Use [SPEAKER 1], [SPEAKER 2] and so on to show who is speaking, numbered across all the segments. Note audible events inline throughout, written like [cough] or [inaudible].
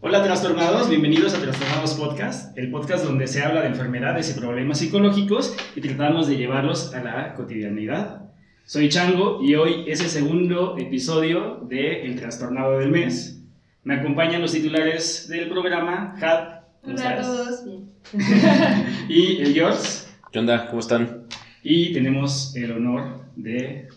[SPEAKER 1] Hola trastornados, bienvenidos a Trastornados Podcast, el podcast donde se habla de enfermedades y problemas psicológicos y tratamos de llevarlos a la cotidianidad. Soy Chango y hoy es el segundo episodio de El Trastornado del Mes. Me acompañan los titulares del programa, Had, ¿cómo
[SPEAKER 2] Hola a todos, bien.
[SPEAKER 1] Y el George.
[SPEAKER 3] ¿Qué onda? ¿Cómo están?
[SPEAKER 1] Y tenemos el honor de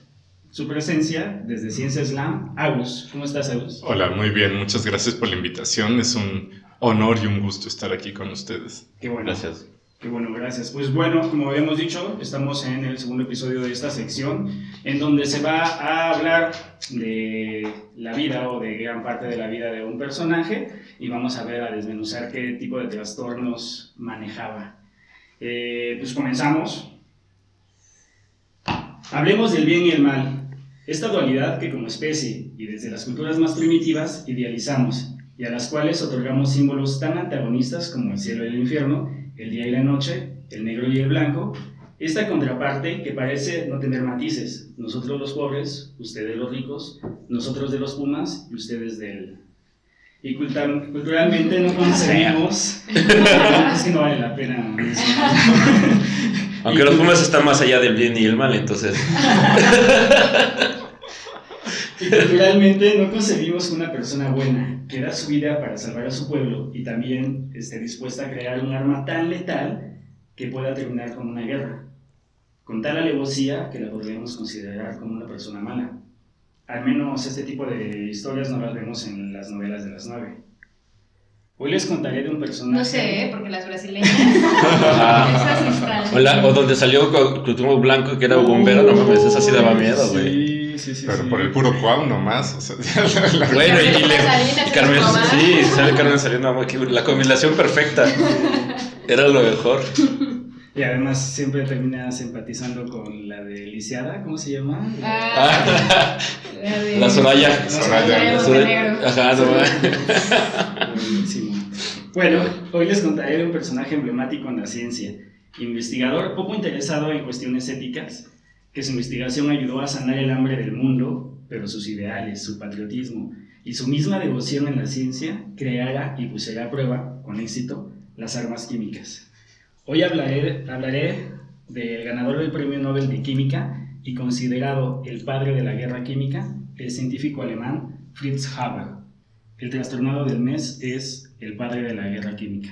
[SPEAKER 1] su presencia desde Ciencia Slam, Agus. ¿Cómo estás, Agus?
[SPEAKER 4] Hola, muy bien, muchas gracias por la invitación. Es un honor y un gusto estar aquí con ustedes.
[SPEAKER 1] Qué bueno.
[SPEAKER 3] Gracias.
[SPEAKER 1] Qué bueno, gracias. Pues bueno, como habíamos dicho, estamos en el segundo episodio de esta sección, en donde se va a hablar de la vida o de gran parte de la vida de un personaje y vamos a ver, a desmenuzar qué tipo de trastornos manejaba. Eh, pues comenzamos. Hablemos del bien y el mal. Esta dualidad que como especie y desde las culturas más primitivas idealizamos y a las cuales otorgamos símbolos tan antagonistas como el cielo y el infierno, el día y la noche, el negro y el blanco, esta contraparte que parece no tener matices, nosotros los pobres, ustedes los ricos, nosotros de los pumas y ustedes del... Y culta- culturalmente no concebimos... es [laughs] que no vale la pena.
[SPEAKER 3] Aunque los Pumas están más allá del bien y el mal, entonces. [laughs]
[SPEAKER 1] Y culturalmente no concebimos una persona buena que da su vida para salvar a su pueblo y también esté dispuesta a crear un arma tan letal que pueda terminar con una guerra, con tal alevosía que la podríamos considerar como una persona mala. Al menos este tipo de historias no las vemos en las novelas de las nueve. Hoy les contaré de un personaje...
[SPEAKER 2] No sé, ¿eh? porque las brasileñas. [laughs]
[SPEAKER 3] O, la- o donde salió Cuauhtémoc Blanco, que era bombero, no mames, esa sí daba miedo, güey.
[SPEAKER 1] Sí, sí, sí.
[SPEAKER 4] Pero
[SPEAKER 1] sí.
[SPEAKER 4] por el puro cuau nomás. O sea, [laughs] la- la-
[SPEAKER 3] Bueno, y, y le- y Carmen, sí, sale Carmen saliendo la combinación perfecta. Era lo mejor.
[SPEAKER 1] Y además siempre terminas empatizando con la de Lisiada, ¿cómo se llama?
[SPEAKER 2] Ah,
[SPEAKER 3] Ah, [laughs]
[SPEAKER 2] la de-
[SPEAKER 3] la Soraya.
[SPEAKER 1] La
[SPEAKER 4] Soraya.
[SPEAKER 3] Soraya. Ajá, mames.
[SPEAKER 1] Buenísimo. Bueno, hoy les contaré de un personaje emblemático en la ciencia, investigador poco interesado en cuestiones éticas, que su investigación ayudó a sanar el hambre del mundo, pero sus ideales, su patriotismo y su misma devoción en la ciencia creara y pusiera a prueba, con éxito, las armas químicas. Hoy hablaré, hablaré del ganador del Premio Nobel de Química y considerado el padre de la guerra química, el científico alemán Fritz Haber. El trastornado del mes es el padre de la guerra química.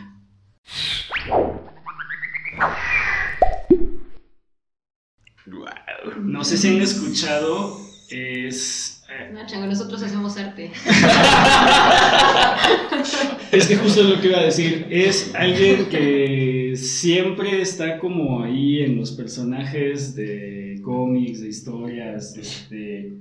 [SPEAKER 1] No sé si han escuchado, es... eh,
[SPEAKER 2] No, chango, nosotros hacemos arte. [laughs]
[SPEAKER 1] Es que justo es lo que iba a decir. Es alguien que siempre está como ahí en los personajes de cómics, de historias, este,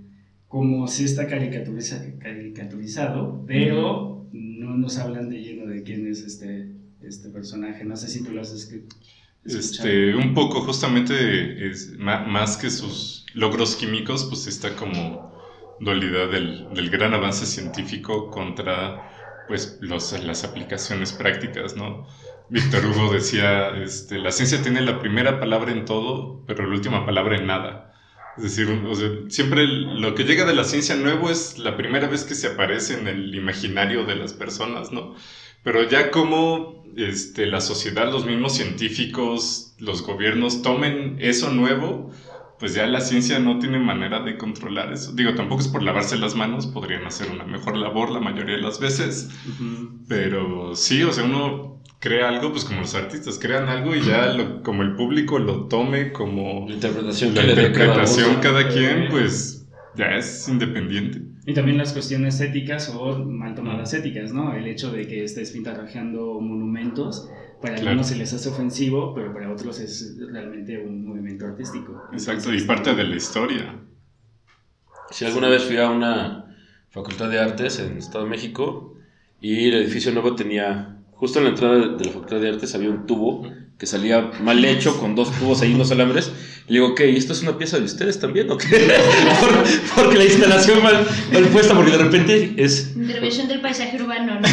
[SPEAKER 1] como si está caricaturiza- caricaturizado, pero no nos hablan de lleno de quién es este, este personaje. No sé si tú lo has escrito.
[SPEAKER 4] Este, un poco, justamente, es, más que sus logros químicos, pues está como dualidad del, del gran avance científico contra pues los, las aplicaciones prácticas, ¿no? Víctor Hugo decía, este, la ciencia tiene la primera palabra en todo, pero la última palabra en nada. Es decir, o sea, siempre lo que llega de la ciencia nuevo es la primera vez que se aparece en el imaginario de las personas, ¿no? Pero ya como este, la sociedad, los mismos científicos, los gobiernos tomen eso nuevo, pues ya la ciencia no tiene manera de controlar eso. Digo, tampoco es por lavarse las manos, podrían hacer una mejor labor la mayoría de las veces, pero sí, o sea, uno crea algo, pues como los artistas crean algo y ya lo- como el público lo tome como
[SPEAKER 3] La interpretación
[SPEAKER 4] la
[SPEAKER 3] que cada
[SPEAKER 4] interpretación
[SPEAKER 3] uno.
[SPEAKER 4] cada quien,
[SPEAKER 1] Eh.
[SPEAKER 4] pues ya es independiente.
[SPEAKER 1] Y también las cuestiones éticas o mal tomadas éticas, ¿no? El hecho de que estés pintarrajeando monumentos, para
[SPEAKER 4] Claro.
[SPEAKER 1] algunos se les hace ofensivo, pero para otros es realmente un movimiento artístico.
[SPEAKER 4] Exacto,
[SPEAKER 1] Entonces,
[SPEAKER 4] y parte de la historia.
[SPEAKER 3] Si alguna vez fui a una facultad de artes en Estado de México y el edificio nuevo tenía, justo en la entrada de la facultad de artes había un tubo que salía mal hecho con dos tubos ahí, unos alambres. Y le digo, ¿qué? ¿Y esto es una pieza de ustedes también o qué? [laughs] Por- porque la instalación mal, mal puesta, porque de repente es
[SPEAKER 2] Intervención del paisaje urbano, ¿no?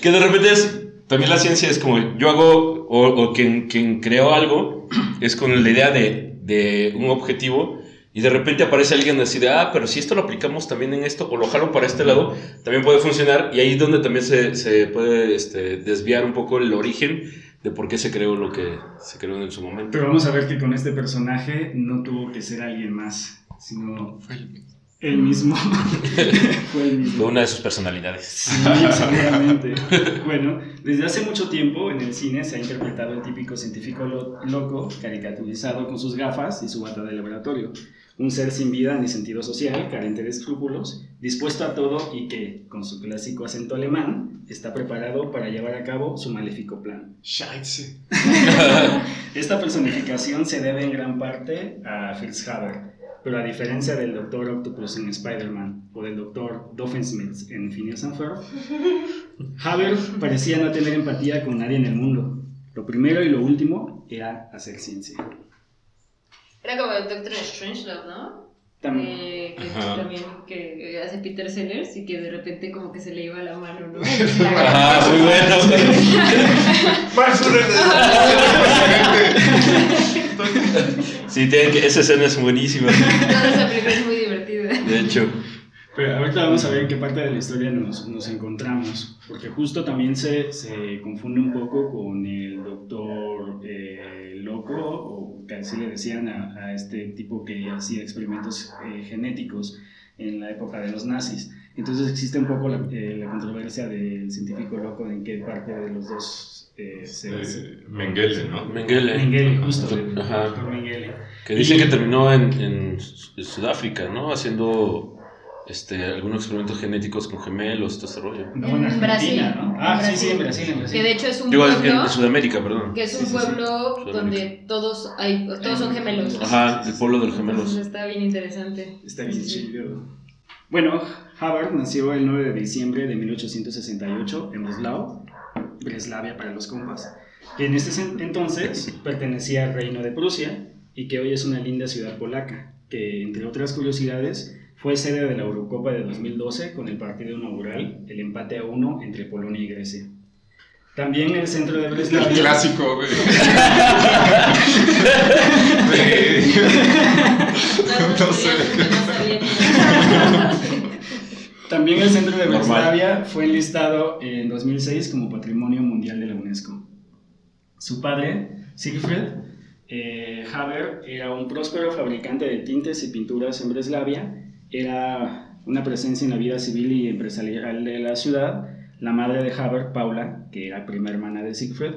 [SPEAKER 3] que de repente es también la ciencia es como yo hago, o, o quien, quien creó algo, es con la idea de, de un objetivo y de repente aparece alguien así de, ah, pero si esto lo aplicamos también en esto, o lo jalo para este lado, también puede funcionar. Y ahí es donde también se, se puede este, desviar un poco el origen de por qué se creó lo que se creó en su momento.
[SPEAKER 1] Pero vamos a ver que con este personaje no tuvo que ser alguien más, sino
[SPEAKER 4] Fue el mismo.
[SPEAKER 1] él mismo. [laughs] Fue el mismo.
[SPEAKER 3] Fue una de sus personalidades.
[SPEAKER 1] Sí, seguramente. Bueno, desde hace mucho tiempo en el cine se ha interpretado el típico científico lo- loco, caricaturizado con sus gafas y su bata de laboratorio. Un ser sin vida ni sentido social, carente de escrúpulos, dispuesto a todo y que, con su clásico acento alemán, está preparado para llevar a cabo su maléfico plan.
[SPEAKER 4] Scheiße. [laughs]
[SPEAKER 1] Esta personificación se debe en gran parte a Fritz Haber, pero a diferencia del Dr. Octopus en Spider-Man o del Dr. Doofenshmirtz en Phineas and Ferb, Haber parecía no tener empatía con nadie en el mundo. Lo primero y lo último era hacer ciencia.
[SPEAKER 2] Era como el Doctor Strangelove, ¿no?
[SPEAKER 1] También.
[SPEAKER 2] Eh, que
[SPEAKER 4] Ajá.
[SPEAKER 2] también que hace Peter Sellers y que de repente como que se le iba la mano, ¿no? [laughs]
[SPEAKER 3] Ah, muy bueno. [laughs] [laughs] Sí, tienen que- esa escena es buenísima.
[SPEAKER 2] Toda esa película es muy divertida.
[SPEAKER 3] De hecho,
[SPEAKER 1] Pero ahorita vamos a ver en qué parte de la historia nos, nos encontramos, porque justo también se, se confunde un poco con el doctor eh, loco, o que así le decían a, a este tipo que hacía experimentos eh, genéticos en la época de los nazis. Entonces existe un poco la, eh, la controversia del científico loco en qué parte de los dos eh, se... se-
[SPEAKER 4] Eh, Mengele, ¿no?
[SPEAKER 3] Mengele.
[SPEAKER 1] Mengele, justo,
[SPEAKER 3] Ajá.
[SPEAKER 1] doctor Mengele.
[SPEAKER 3] Que dicen que terminó en, en Sudáfrica, ¿no? Haciendo este, algunos experimentos genéticos con gemelos, todo este rollo.
[SPEAKER 1] No,
[SPEAKER 2] En
[SPEAKER 1] en
[SPEAKER 2] Brasil.
[SPEAKER 1] ¿no?
[SPEAKER 2] En
[SPEAKER 1] Ah, sí,
[SPEAKER 2] Brasil.
[SPEAKER 1] sí, en Brasil, en Brasil.
[SPEAKER 2] Que de hecho es un
[SPEAKER 3] Digo, en,
[SPEAKER 2] pueblo
[SPEAKER 3] en Sudamérica, perdón.
[SPEAKER 2] que es un
[SPEAKER 1] Sí, sí, sí.
[SPEAKER 2] pueblo donde todos hay todos son gemelos.
[SPEAKER 3] Ajá, el pueblo de los
[SPEAKER 2] Entonces
[SPEAKER 3] gemelos.
[SPEAKER 2] está bien interesante.
[SPEAKER 1] Está bien
[SPEAKER 2] Sí, sí.
[SPEAKER 1] chido. Bueno, Hubbard nació el 9 de diciembre de 1868 en Breslau, Breslavia para los compas, que en este sen- entonces [laughs] pertenecía al Reino de Prusia y que hoy es una linda ciudad polaca, que entre otras curiosidades fue sede de la Eurocopa de 2012 con el partido inaugural, el empate a uno entre Polonia y Grecia. También el centro de
[SPEAKER 4] El
[SPEAKER 1] Breslavia...
[SPEAKER 4] clásico, güey. [laughs]
[SPEAKER 2] No,
[SPEAKER 4] sé.
[SPEAKER 1] También el centro de. Breslavia fue enlistado en 2006 como Patrimonio Mundial de la UNESCO. Su padre, Siegfried eh, Haber, era un próspero fabricante de tintes y pinturas en Breslavia. Era una presencia en la vida civil y empresarial de la ciudad. La madre de Haber, Paula, que era prima hermana de Siegfried,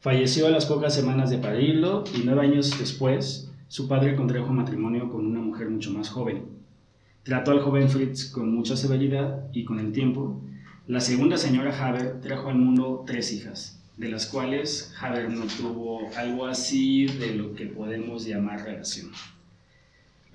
[SPEAKER 1] falleció a las pocas semanas de parirlo y nueve años después su padre contrajo matrimonio con una mujer mucho más joven. Trató al joven Fritz con mucha severidad y con el tiempo, la segunda señora Haber trajo al mundo tres hijas, de las cuales Haber no tuvo algo así de lo que podemos llamar relación.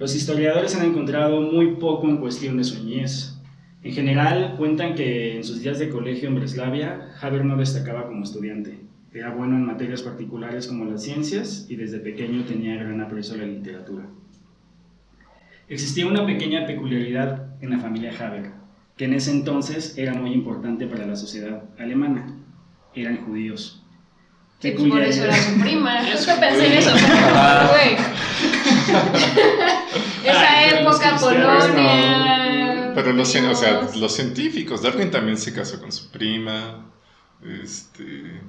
[SPEAKER 1] Los historiadores han encontrado muy poco en cuestión de su niñez. En general, cuentan que en sus días de colegio en Breslavia, Haber no destacaba como estudiante. Era bueno en materias particulares como las ciencias y desde pequeño tenía gran aprecio a la literatura. Existía una pequeña peculiaridad en la familia Haber, que en ese entonces era muy importante para la sociedad alemana. Eran judíos.
[SPEAKER 2] Sí, pues por eso era su prima. Justo pensé en eso. [laughs] [laughs] Esa
[SPEAKER 1] Ay,
[SPEAKER 2] época, Polonia.
[SPEAKER 4] Pero los, cien- o sea,
[SPEAKER 2] judíos.
[SPEAKER 4] los científicos, Darwin también se casó con su prima, este,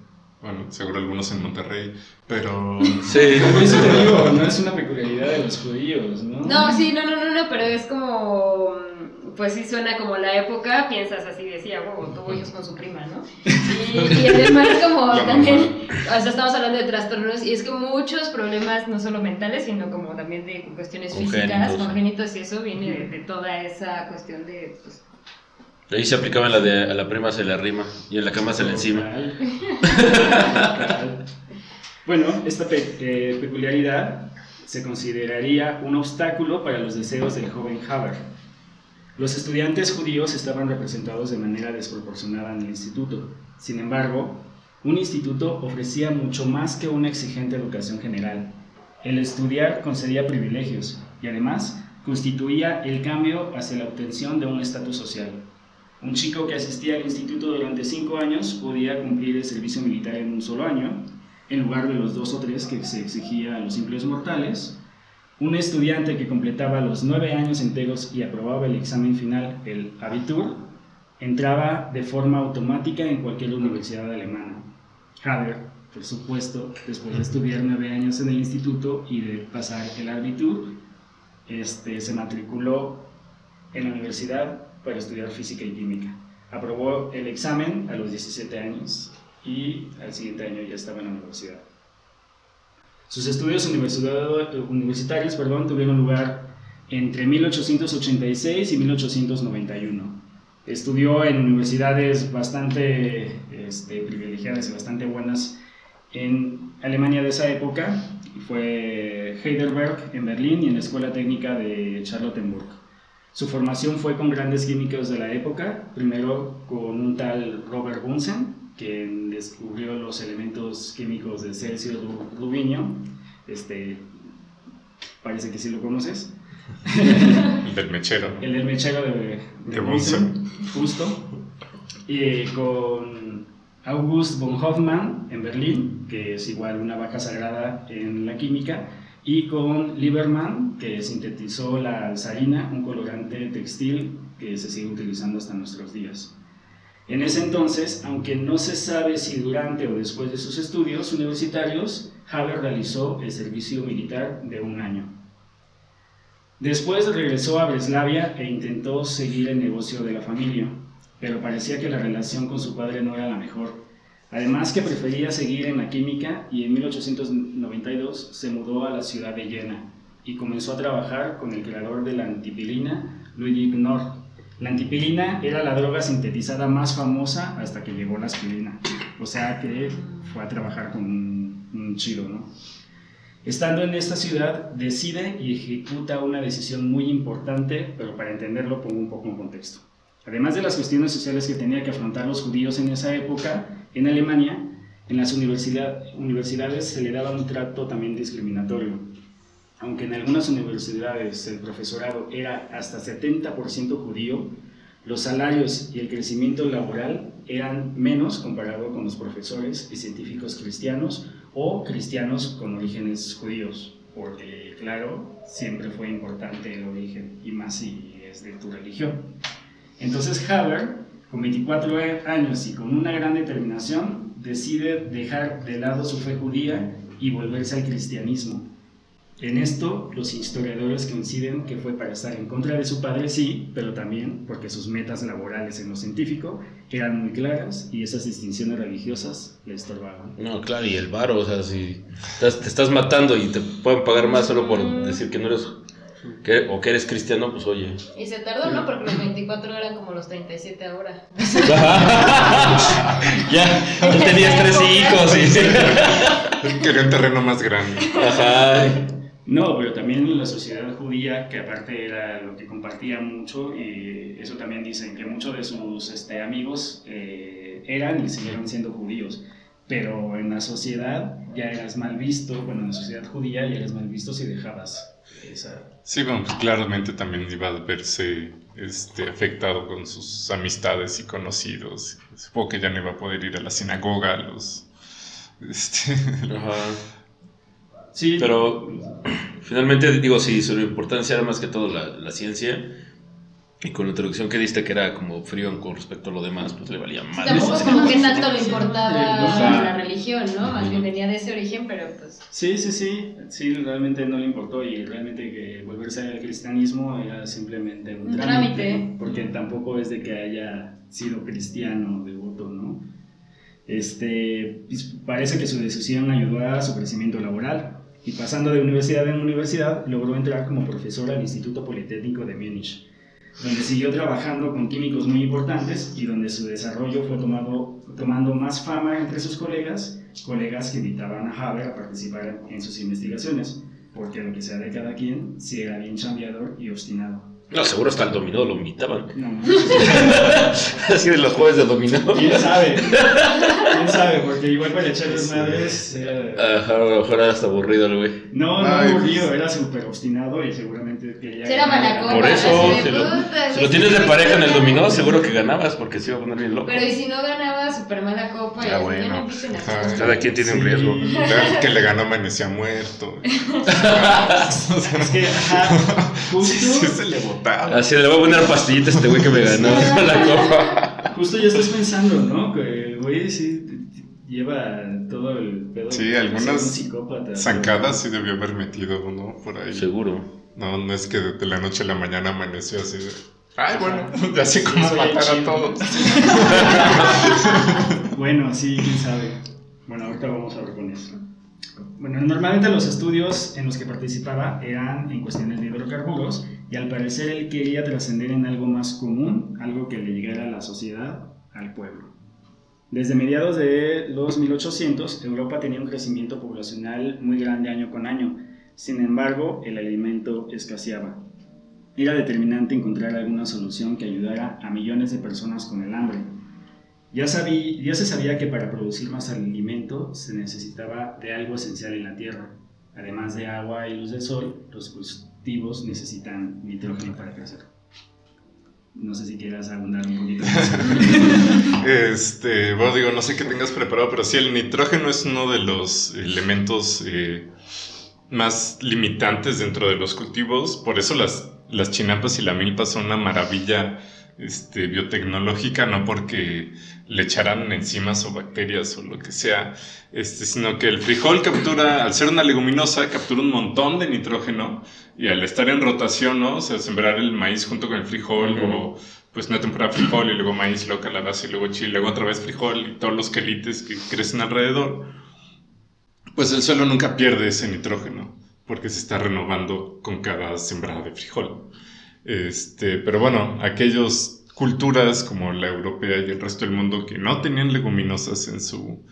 [SPEAKER 4] bueno, seguro algunos en Monterrey, pero [laughs]
[SPEAKER 3] Sí.
[SPEAKER 1] Eso te digo, no es una peculiaridad de los judíos, ¿no?
[SPEAKER 2] No, sí, no, no, no, no, pero es como. Pues sí suena como la época, piensas así, decía, wow, tuvo hijos con su prima, ¿no? [laughs] Y, y además, como también, o sea, estamos hablando de trastornos, y es que muchos problemas, no solo mentales, sino como también de cuestiones físicas,
[SPEAKER 3] Congénitos.
[SPEAKER 2] y eso viene de, de toda esa cuestión de. Pues,
[SPEAKER 3] Ahí se aplicaba en la de a la prima se le arrima y en la cama se le encima.
[SPEAKER 1] Total. Total. Bueno, esta pe- eh, peculiaridad se consideraría un obstáculo para los deseos del joven Haber. Los estudiantes judíos estaban representados de manera desproporcionada en el instituto. Sin embargo, un instituto ofrecía mucho más que una exigente educación general. El estudiar concedía privilegios y además constituía el cambio hacia la obtención de un estatus social. Un chico que asistía al instituto durante cinco años podía cumplir el servicio militar en un solo año, en lugar de los dos o tres que se exigía a los simples mortales. Un estudiante que completaba los nueve años enteros y aprobaba el examen final, el Abitur, entraba de forma automática en cualquier universidad alemana. Haber, por supuesto, después de estudiar nueve años en el instituto y de pasar el Abitur, este, se matriculó en la universidad para estudiar física y química. Aprobó el examen a los 17 años y al siguiente año ya estaba en la universidad. Sus estudios universitarios perdón, tuvieron lugar entre 1886 y 1891. Estudió en universidades bastante este, privilegiadas y bastante buenas en Alemania de esa época. Fue Heidelberg en Berlín y en la Escuela Técnica de Charlottenburg. Su formación fue con grandes químicos de la época, primero con un tal Robert Bunsen, quien descubrió los elementos químicos de Celsius Rubinio. Este, parece que sí lo conoces. [laughs]
[SPEAKER 4] El del mechero.
[SPEAKER 1] El del mechero de,
[SPEAKER 4] de Bunsen.
[SPEAKER 1] Justo. Y con August von Hoffmann en Berlín, que es igual una vaca sagrada en la química y con Lieberman, que sintetizó la alzarina, un colorante textil que se sigue utilizando hasta nuestros días. En ese entonces, aunque no se sabe si durante o después de sus estudios universitarios, Haber realizó el servicio militar de un año. Después regresó a Breslavia e intentó seguir el negocio de la familia, pero parecía que la relación con su padre no era la mejor Además que prefería seguir en la química y en 1892 se mudó a la ciudad de Jena y comenzó a trabajar con el creador de la antipilina, Ludwig Knorr. La antipilina era la droga sintetizada más famosa hasta que llegó la aspirina, o sea que fue a trabajar con un, un chido, ¿no? Estando en esta ciudad, decide y ejecuta una decisión muy importante, pero para entenderlo pongo un poco en contexto. Además de las cuestiones sociales que tenía que afrontar los judíos en esa época, en Alemania, en las universidades se le daba un trato también discriminatorio. Aunque en algunas universidades el profesorado era hasta 70% judío, los salarios y el crecimiento laboral eran menos comparado con los profesores y científicos cristianos o cristianos con orígenes judíos, porque claro, siempre fue importante el origen y más si es de tu religión. Entonces Haber, con 24 años y con una gran determinación, decide dejar de lado su fe judía y volverse al cristianismo. En esto, los historiadores coinciden que fue para estar en contra de su padre, sí, pero también porque sus metas laborales en lo científico eran muy claras y esas distinciones religiosas le estorbaban.
[SPEAKER 3] No, claro, y el varo, o sea, si te estás matando y te pueden pagar más solo por decir que no eres o que eres cristiano, pues oye.
[SPEAKER 2] Y se tardó, ¿no? Porque los 24 eran como los 37 ahora. [laughs]
[SPEAKER 3] ya, tú tenías tres hijos.
[SPEAKER 4] Y... Quería un terreno más grande.
[SPEAKER 1] Ajá. No, pero también la sociedad judía, que aparte era lo que compartía mucho, y eso también dicen que muchos de sus este, amigos eh, eran y siguieron siendo judíos. Pero en la sociedad ya eras mal visto, bueno, en la sociedad judía ya eras mal visto si dejabas esa...
[SPEAKER 4] Sí, bueno, pues claramente también iba a verse este, afectado con sus amistades y conocidos. Supongo que ya no iba a poder ir a la sinagoga, a los... Este... [laughs]
[SPEAKER 3] Sí. Pero finalmente, digo, sí, su importancia era más que todo la, la ciencia y con la introducción que diste, que era como frío con respecto a lo demás, pues le valía mal.
[SPEAKER 2] Tampoco es como que tanto le importaba la religión, ¿no? Más bien venía de ese origen, pero pues...
[SPEAKER 1] Sí, sí, sí, sí, realmente no le importó y realmente que volverse al cristianismo era simplemente un, trámite, porque tampoco es de que haya sido cristiano devoto, ¿no? Este, pues, parece que su decisión ayudó a su crecimiento laboral y pasando de universidad en universidad logró entrar como profesor al Instituto Politécnico de Múnich donde siguió trabajando con químicos muy importantes y donde su desarrollo fue tomado, tomando más fama entre sus colegas, colegas que invitaban a Haber a participar en sus investigaciones, porque lo que sea de cada quien, si era bien chambeador y obstinado.
[SPEAKER 3] No, seguro hasta el dominó lo invitaban. No, Así [laughs] de los jueves de dominó.
[SPEAKER 1] ¿Quién sabe? [laughs] ¿Quién sabe, porque igual para echar desmadres era...
[SPEAKER 3] Ajá, a lo mejor era hasta aburrido el güey.
[SPEAKER 1] No, no
[SPEAKER 4] Ay,
[SPEAKER 1] aburrido,
[SPEAKER 4] pues.
[SPEAKER 1] era súper obstinado y seguramente quería...
[SPEAKER 2] Era
[SPEAKER 1] ganar.
[SPEAKER 2] mala copa.
[SPEAKER 3] Por eso, si lo, si lo tienes de pareja en el dominó, seguro que ganabas, porque se iba a poner bien loco.
[SPEAKER 2] Pero y si no ganaba super mala copa,
[SPEAKER 4] Ah, bueno, ajá.
[SPEAKER 3] Cada quien tiene un
[SPEAKER 1] Sí.
[SPEAKER 3] riesgo.
[SPEAKER 4] El que le ganó amanecía muerto. [laughs]
[SPEAKER 1] Es que, ajá, [laughs]
[SPEAKER 4] Sí, sí,
[SPEAKER 1] justo,
[SPEAKER 4] se le botaba.
[SPEAKER 3] Así le voy a poner pastillita a este güey que me ganó la copa.
[SPEAKER 1] justo ya estás pensando, ¿no? Que güey sí lleva todo el pedo.
[SPEAKER 4] Sí,
[SPEAKER 1] de
[SPEAKER 4] algunas
[SPEAKER 1] psicópata.
[SPEAKER 4] Zancadas sí debió haber metido uno por ahí.
[SPEAKER 3] Seguro.
[SPEAKER 4] No, no es que de la noche a la mañana amaneció así de. Ay, bueno, [laughs] ya sé cómo
[SPEAKER 1] el
[SPEAKER 4] matar a todos. [laughs]
[SPEAKER 1] Bueno, sí, quién sabe. Bueno, ahorita vamos a ver con eso. Bueno, normalmente los estudios en los que participaba eran en cuestiones de hidrocarburos y al parecer él quería trascender en algo más común, algo que le llegara a la sociedad, al pueblo. Desde mediados de los 1800, Europa tenía un crecimiento poblacional muy grande año con año. Sin embargo, el alimento escaseaba. Era determinante encontrar alguna solución que ayudara a millones de personas con el hambre. Ya, se sabía que para producir más alimento se necesitaba de algo esencial en la tierra. Además de agua y luz del sol, los cultivos necesitan nitrógeno para crecer. No sé si quieras abundar un poquito. [laughs]
[SPEAKER 4] Este, bueno, digo, no sé qué tengas preparado, pero sí, el nitrógeno es uno de los elementos eh, más limitantes dentro de los cultivos. Por eso las, las chinampas y la milpa son una maravilla este, biotecnológica, no porque le echaran enzimas o bacterias o lo que sea, este, sino que el frijol captura, al ser una leguminosa, captura un montón de nitrógeno y al estar en rotación, ¿no? O sea, sembrar el maíz junto con el frijol
[SPEAKER 3] Ujú.
[SPEAKER 4] o pues una temporada frijol y luego maíz, luego calabaza y luego chile, luego otra vez frijol y todos los quelites que crecen alrededor, pues el suelo nunca pierde ese nitrógeno porque se está renovando con cada sembrada de frijol. Este, pero bueno, aquellas culturas como la europea y el resto del mundo que no tenían leguminosas en su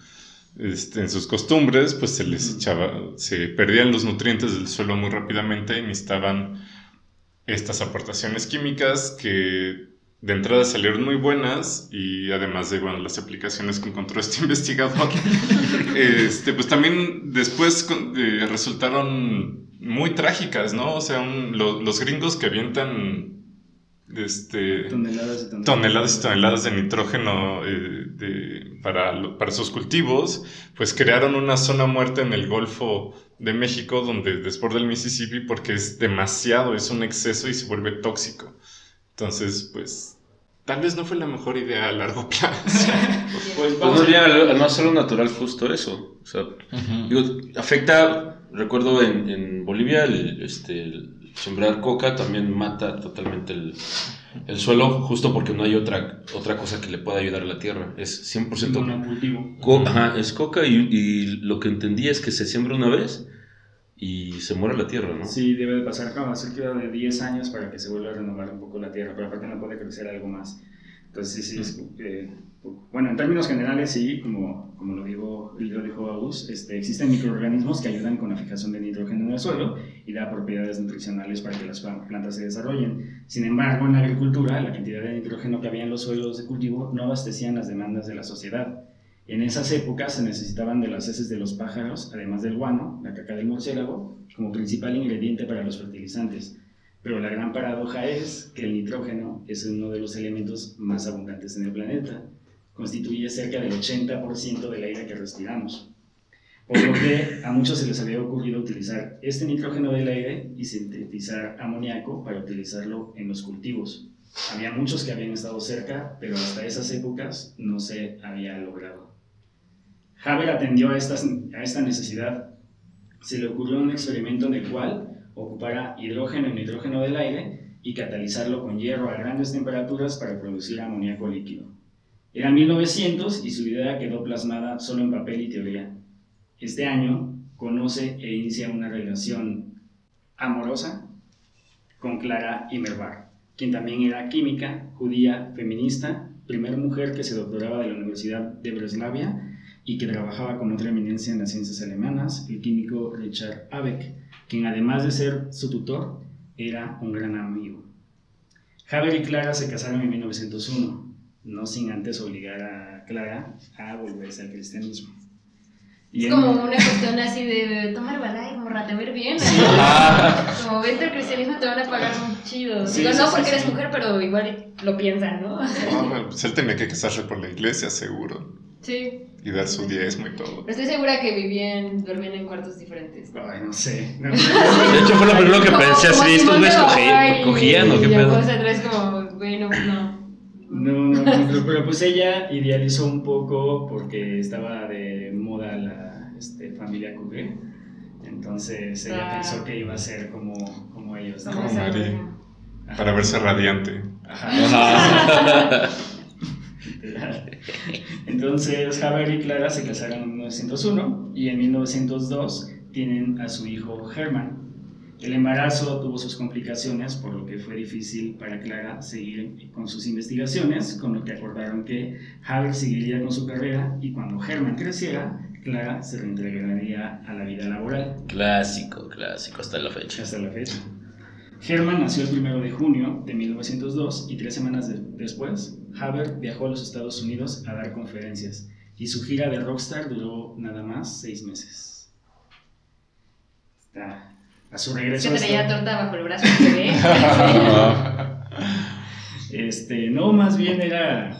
[SPEAKER 4] este, en sus costumbres, pues se les echaba, se perdían los nutrientes del suelo muy rápidamente y necesitaban estas aportaciones químicas que de entrada salieron muy buenas y además de bueno, las aplicaciones que encontró este [laughs] investigador, este, pues también después eh, resultaron muy trágicas, ¿no? O sea, un- lo- los gringos que avientan este,
[SPEAKER 1] toneladas y toneladas.
[SPEAKER 4] toneladas y toneladas de nitrógeno eh, de- para, lo- para sus cultivos, pues crearon una zona muerta en el Golfo de México donde desborda el Mississippi porque es demasiado, es un exceso y se vuelve tóxico. Entonces, pues, tal vez no fue la mejor idea a largo [laughs] plazo.
[SPEAKER 1] Pues
[SPEAKER 3] Pues no
[SPEAKER 1] a-
[SPEAKER 3] había al al no hacerlo natural justo eso. O sea, digo, afecta, recuerdo en, en Bolivia, el, este, el sembrar coca también mata totalmente el, el suelo, justo porque no hay otra, otra cosa que le pueda ayudar a la tierra. Es 100%
[SPEAKER 1] monocultivo.
[SPEAKER 3] co- ajá, es coca y, y lo que entendí es que se siembra una vez y se muere la tierra, ¿no?
[SPEAKER 1] Sí, debe de pasar como cerca de 10 años para que se vuelva a renovar un poco la tierra, pero aparte no puede crecer algo más. Entonces, sí, sí, es, eh, bueno, en términos generales, sí, como, como lo, digo, lo dijo Agus, este, existen microorganismos que ayudan con la fijación de nitrógeno en el suelo y da propiedades nutricionales para que las pla- plantas se desarrollen. Sin embargo, en la agricultura, la cantidad de nitrógeno que había en los suelos de cultivo no abastecían las demandas de la sociedad. En esas épocas se necesitaban de las heces de los pájaros, además del guano, la caca del murciélago, como principal ingrediente para los fertilizantes. Pero la gran paradoja es que el nitrógeno es uno de los elementos más abundantes en el planeta. Constituye cerca del 80% del aire que respiramos. Por lo que a muchos se les había ocurrido utilizar este nitrógeno del aire y sintetizar amoníaco para utilizarlo en los cultivos. Había muchos que habían estado cerca, pero hasta esas épocas no se había logrado. Haber atendió a, a esta necesidad. Se le ocurrió un experimento en el cual ocupara hidrógeno y nitrógeno del aire y catalizarlo con hierro a grandes temperaturas para producir amoníaco líquido. Era 1900 y su idea quedó plasmada solo en papel y teoría. Este año conoce e inicia una relación amorosa con Clara Immerwahr, quien también era química, judía, feminista, primera mujer que se doctoraba de la Universidad de Breslavia y que trabajaba con otra eminencia en las ciencias alemanas, el químico Richard Abeck, quien además de ser su tutor, era un gran amigo. Haber y Clara se casaron en 1901. no sin antes obligar a Clara a volverse al cristianismo.
[SPEAKER 2] Es
[SPEAKER 1] en-
[SPEAKER 2] como una cuestión así de tomar balay, morra, te va a ir bien. ¿no? Como vente al cristianismo te van a pagar muy chido.
[SPEAKER 1] Sí,
[SPEAKER 2] Digo,
[SPEAKER 1] sí,
[SPEAKER 2] no
[SPEAKER 1] sí,
[SPEAKER 2] porque
[SPEAKER 1] sí.
[SPEAKER 2] eres mujer, pero igual lo piensan, ¿no?
[SPEAKER 4] Bueno, pues él tenía que casarse por la iglesia, seguro.
[SPEAKER 2] Sí.
[SPEAKER 4] Y dar su diezmo y todo.
[SPEAKER 2] Pero estoy segura que vivían, dormían en cuartos diferentes.
[SPEAKER 1] Ay, no sé. No, [laughs]
[SPEAKER 3] De hecho, fue lo primero que
[SPEAKER 2] Como-
[SPEAKER 3] pensé así, estos güeyes cogían o qué pedo.
[SPEAKER 2] como, güey, no, no.
[SPEAKER 1] No, no, no, pero, pues ella idealizó un poco porque estaba de moda la este, familia Cougar. Entonces ella
[SPEAKER 2] Ah.
[SPEAKER 1] pensó que iba a ser como, como ellos. ¿no?
[SPEAKER 4] Como.
[SPEAKER 1] Ajá.
[SPEAKER 4] Para verse radiante.
[SPEAKER 1] Ajá.
[SPEAKER 3] Ajá. [laughs] [laughs] [laughs]
[SPEAKER 1] Entonces Haber y Clara se casaron en 1901 y en 1902 tienen a su hijo Herman. El embarazo tuvo sus complicaciones, por lo que fue difícil para Clara seguir con sus investigaciones, con lo que acordaron que Haber seguiría con su carrera y cuando Herman creciera, Clara se reintegraría a la vida laboral.
[SPEAKER 3] Clásico, clásico, hasta la fecha.
[SPEAKER 1] Hasta la fecha. Herman nació el 1 de junio de 1902 y tres semanas de- después, Haber viajó a los Estados Unidos a dar conferencias y su gira de rockstar duró nada más seis meses. Está a su
[SPEAKER 2] Es
[SPEAKER 1] regreso. a
[SPEAKER 2] traía torta bajo el brazo. [laughs]
[SPEAKER 1] Este, no, más bien era,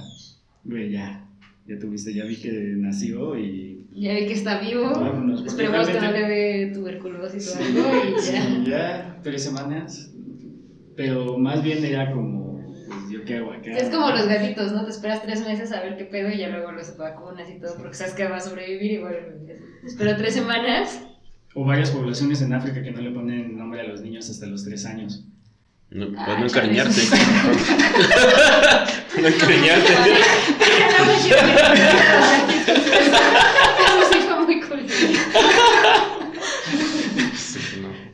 [SPEAKER 1] güey, ya, ya tuviste, ya vi que nació y
[SPEAKER 2] Ya vi que está vivo.
[SPEAKER 1] Vámonos,
[SPEAKER 2] Esperemos que no le dé tuberculosis o algo y ya.
[SPEAKER 1] Sí, ya tres semanas, pero más bien era como, pues yo qué hago acá.
[SPEAKER 2] Es como los gatitos, ¿no? Te esperas tres meses a ver qué pedo y ya luego los vacunas y todo porque sabes que va a sobrevivir igual. Espero tres semanas.
[SPEAKER 1] O varias poblaciones en África que no le ponen nombre a los niños hasta los tres años.
[SPEAKER 3] No,
[SPEAKER 2] Ah,
[SPEAKER 3] para no encariñarte. [laughs] no encariñarte.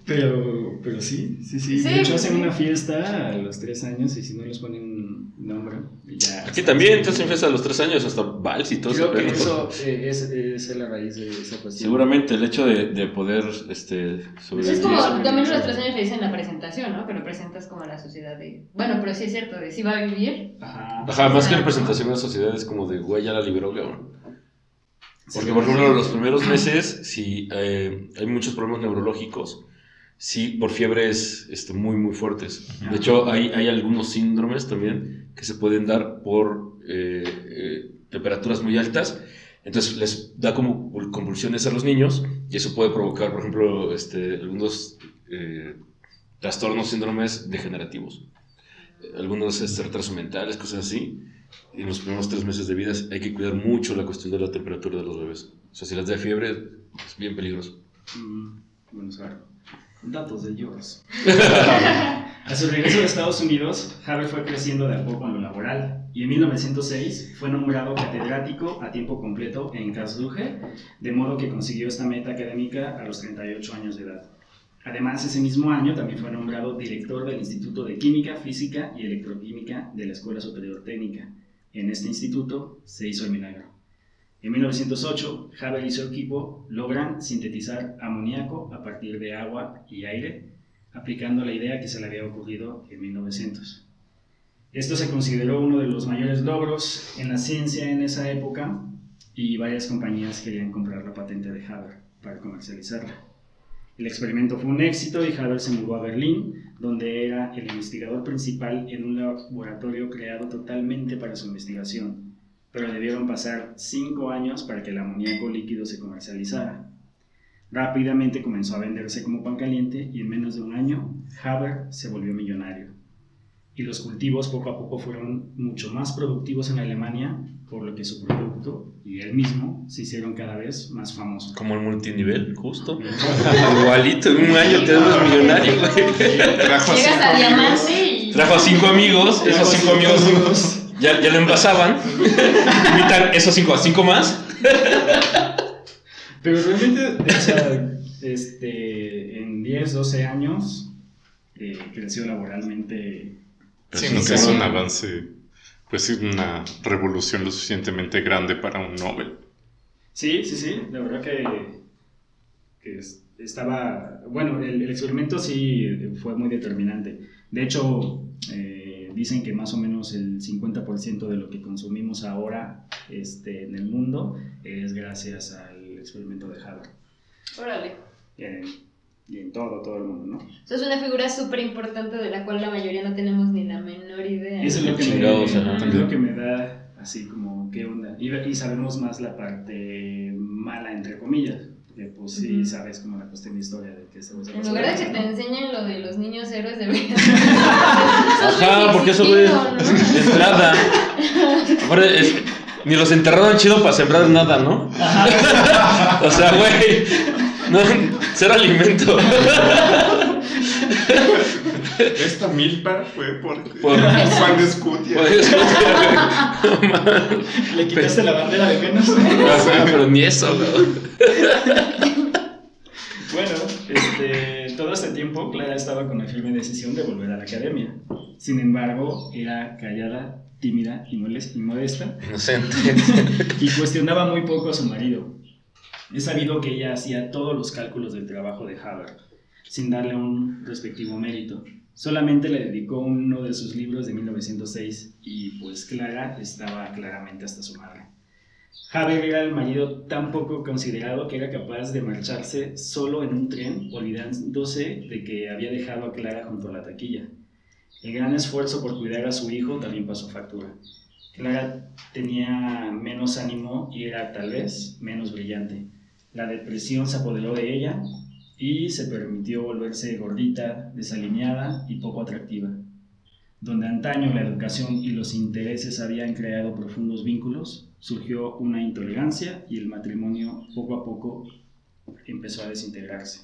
[SPEAKER 2] Pero
[SPEAKER 1] Pero, pero sí, sí, sí.
[SPEAKER 2] Sí,
[SPEAKER 1] de hecho,
[SPEAKER 2] pues
[SPEAKER 1] hacen
[SPEAKER 2] sí.
[SPEAKER 1] una fiesta a los tres años y si no les ponen nombre, ya.
[SPEAKER 3] Aquí también te hacen fiesta a los tres años, hasta vals y todo
[SPEAKER 1] Creo que eso eh, es, es la raíz de esa cuestión.
[SPEAKER 3] Seguramente el hecho de, de poder este,
[SPEAKER 2] Pues
[SPEAKER 3] sobrevivir.
[SPEAKER 2] es como, también los tres años le dicen la presentación, ¿no? Que lo presentas como a la sociedad de... Bueno, pero sí es cierto, de si va a vivir.
[SPEAKER 1] Ajá.
[SPEAKER 3] Ajá, más que representación de la sociedad es como de, güey, ya la liberó, cabrón. Porque,
[SPEAKER 1] Sí,
[SPEAKER 3] por ejemplo,
[SPEAKER 1] sí.
[SPEAKER 3] los primeros meses, si hay muchos problemas neurológicos, sí, por fiebres este, muy, muy fuertes. De hecho, hay, hay algunos síndromes también que se pueden dar por eh, eh, temperaturas muy altas. Entonces, les da como convulsiones a los niños y eso puede provocar, por ejemplo, este, algunos eh, trastornos, síndromes degenerativos. Algunos este, retrasos mentales, cosas así. En los primeros tres meses de vida hay que cuidar mucho la cuestión de la temperatura de los bebés. O sea, si les da fiebre, es bien peligroso.
[SPEAKER 1] Mm, bueno saber. Datos de Jones. a su regreso de Estados Unidos, Haber fue creciendo de a poco en lo laboral y en 1906 fue nombrado catedrático a tiempo completo en Karlsruhe, de modo que consiguió esta meta académica a los 38 años de edad. Además, ese mismo año también fue nombrado director del Instituto de Química, Física y Electroquímica de la Escuela Superior Técnica. En este instituto se hizo el milagro. En 1908, Haber y su equipo logran sintetizar amoníaco a partir de agua y aire, aplicando la idea que se le había ocurrido en 1900. Esto se consideró uno de los mayores logros en la ciencia en esa época y varias compañías querían comprar la patente de Haber para comercializarla. El experimento fue un éxito y Haber se mudó a Berlín, donde era el investigador principal en un laboratorio creado totalmente para su investigación pero debieron pasar cinco años para que el amoníaco líquido se comercializara. Rápidamente comenzó a venderse como pan caliente y en menos de un año Haber se volvió millonario. Y los cultivos poco a poco fueron mucho más productivos en Alemania, por lo que su producto y él mismo se hicieron cada vez más famosos.
[SPEAKER 3] Como el multinivel, justo. [laughs] Igualito, en un año te das millonario.
[SPEAKER 4] Trajo a
[SPEAKER 2] Llegas
[SPEAKER 4] cinco
[SPEAKER 2] a
[SPEAKER 4] amigos.
[SPEAKER 3] Trajo a cinco amigos, esos cinco amigos ya, ya lo envasaban. Invitan esos cinco a cinco más.
[SPEAKER 1] Pero realmente, o sea, este, en 10, 12 años eh, creció laboralmente.
[SPEAKER 4] Sí, no sé, es un avance, pues sí, una revolución lo suficientemente grande para un Nobel.
[SPEAKER 1] Sí, sí, sí, la verdad que, que es- estaba, bueno, el, el experimento sí fue muy determinante. De hecho, eh, dicen que más o menos el 50% de lo que consumimos ahora este, en el mundo es gracias al experimento de Harvard.
[SPEAKER 2] Órale.
[SPEAKER 1] Y en, y en todo, todo el mundo, ¿no?
[SPEAKER 2] O sea, es una figura súper importante de la cual la mayoría no tenemos ni la menor idea.
[SPEAKER 1] Eso es lo que, me,
[SPEAKER 3] Chingados,
[SPEAKER 1] es lo que me da así como, ¿qué onda? Y, y sabemos más la parte mala, entre comillas. Pues sí sabes como la cuestión de historia de que se usa
[SPEAKER 2] En lugar de que te enseñen lo de los niños héroes, deberías. [laughs]
[SPEAKER 3] Ajá, porque eso güey.
[SPEAKER 2] ¿no?
[SPEAKER 3] De entrada. Aparte, es- ni los enterraron chido para sembrar nada, ¿no? [laughs] o sea, güey. No, cero alimento.
[SPEAKER 4] Esta milpa fue porque
[SPEAKER 3] Por-
[SPEAKER 4] Juan Escutia.
[SPEAKER 3] No.
[SPEAKER 1] ¿Le quitaste la bandera de menos?
[SPEAKER 3] Ajá, pero ni eso, güey. [laughs]
[SPEAKER 1] Este, todo este tiempo Clara estaba con la firme decisión de volver a la academia. Sin embargo, era callada, tímida y modesta
[SPEAKER 3] Inocente. [laughs]
[SPEAKER 1] y cuestionaba muy poco a su marido. Es sabido que ella hacía todos los cálculos del trabajo de Harvard, sin darle un respectivo mérito. Solamente le dedicó uno de sus libros de 1906 y pues Clara estaba claramente hasta su madre. Haber era el marido tan poco considerado que era capaz de marcharse solo en un tren, olvidándose de que había dejado a Clara junto a la taquilla. El gran esfuerzo por cuidar a su hijo también pasó factura. Clara tenía menos ánimo y era tal vez menos brillante. La depresión se apoderó de ella y se permitió volverse gordita, desalineada y poco atractiva. Donde antaño la educación y los intereses habían creado profundos vínculos, surgió una intolerancia y el matrimonio poco a poco empezó a desintegrarse.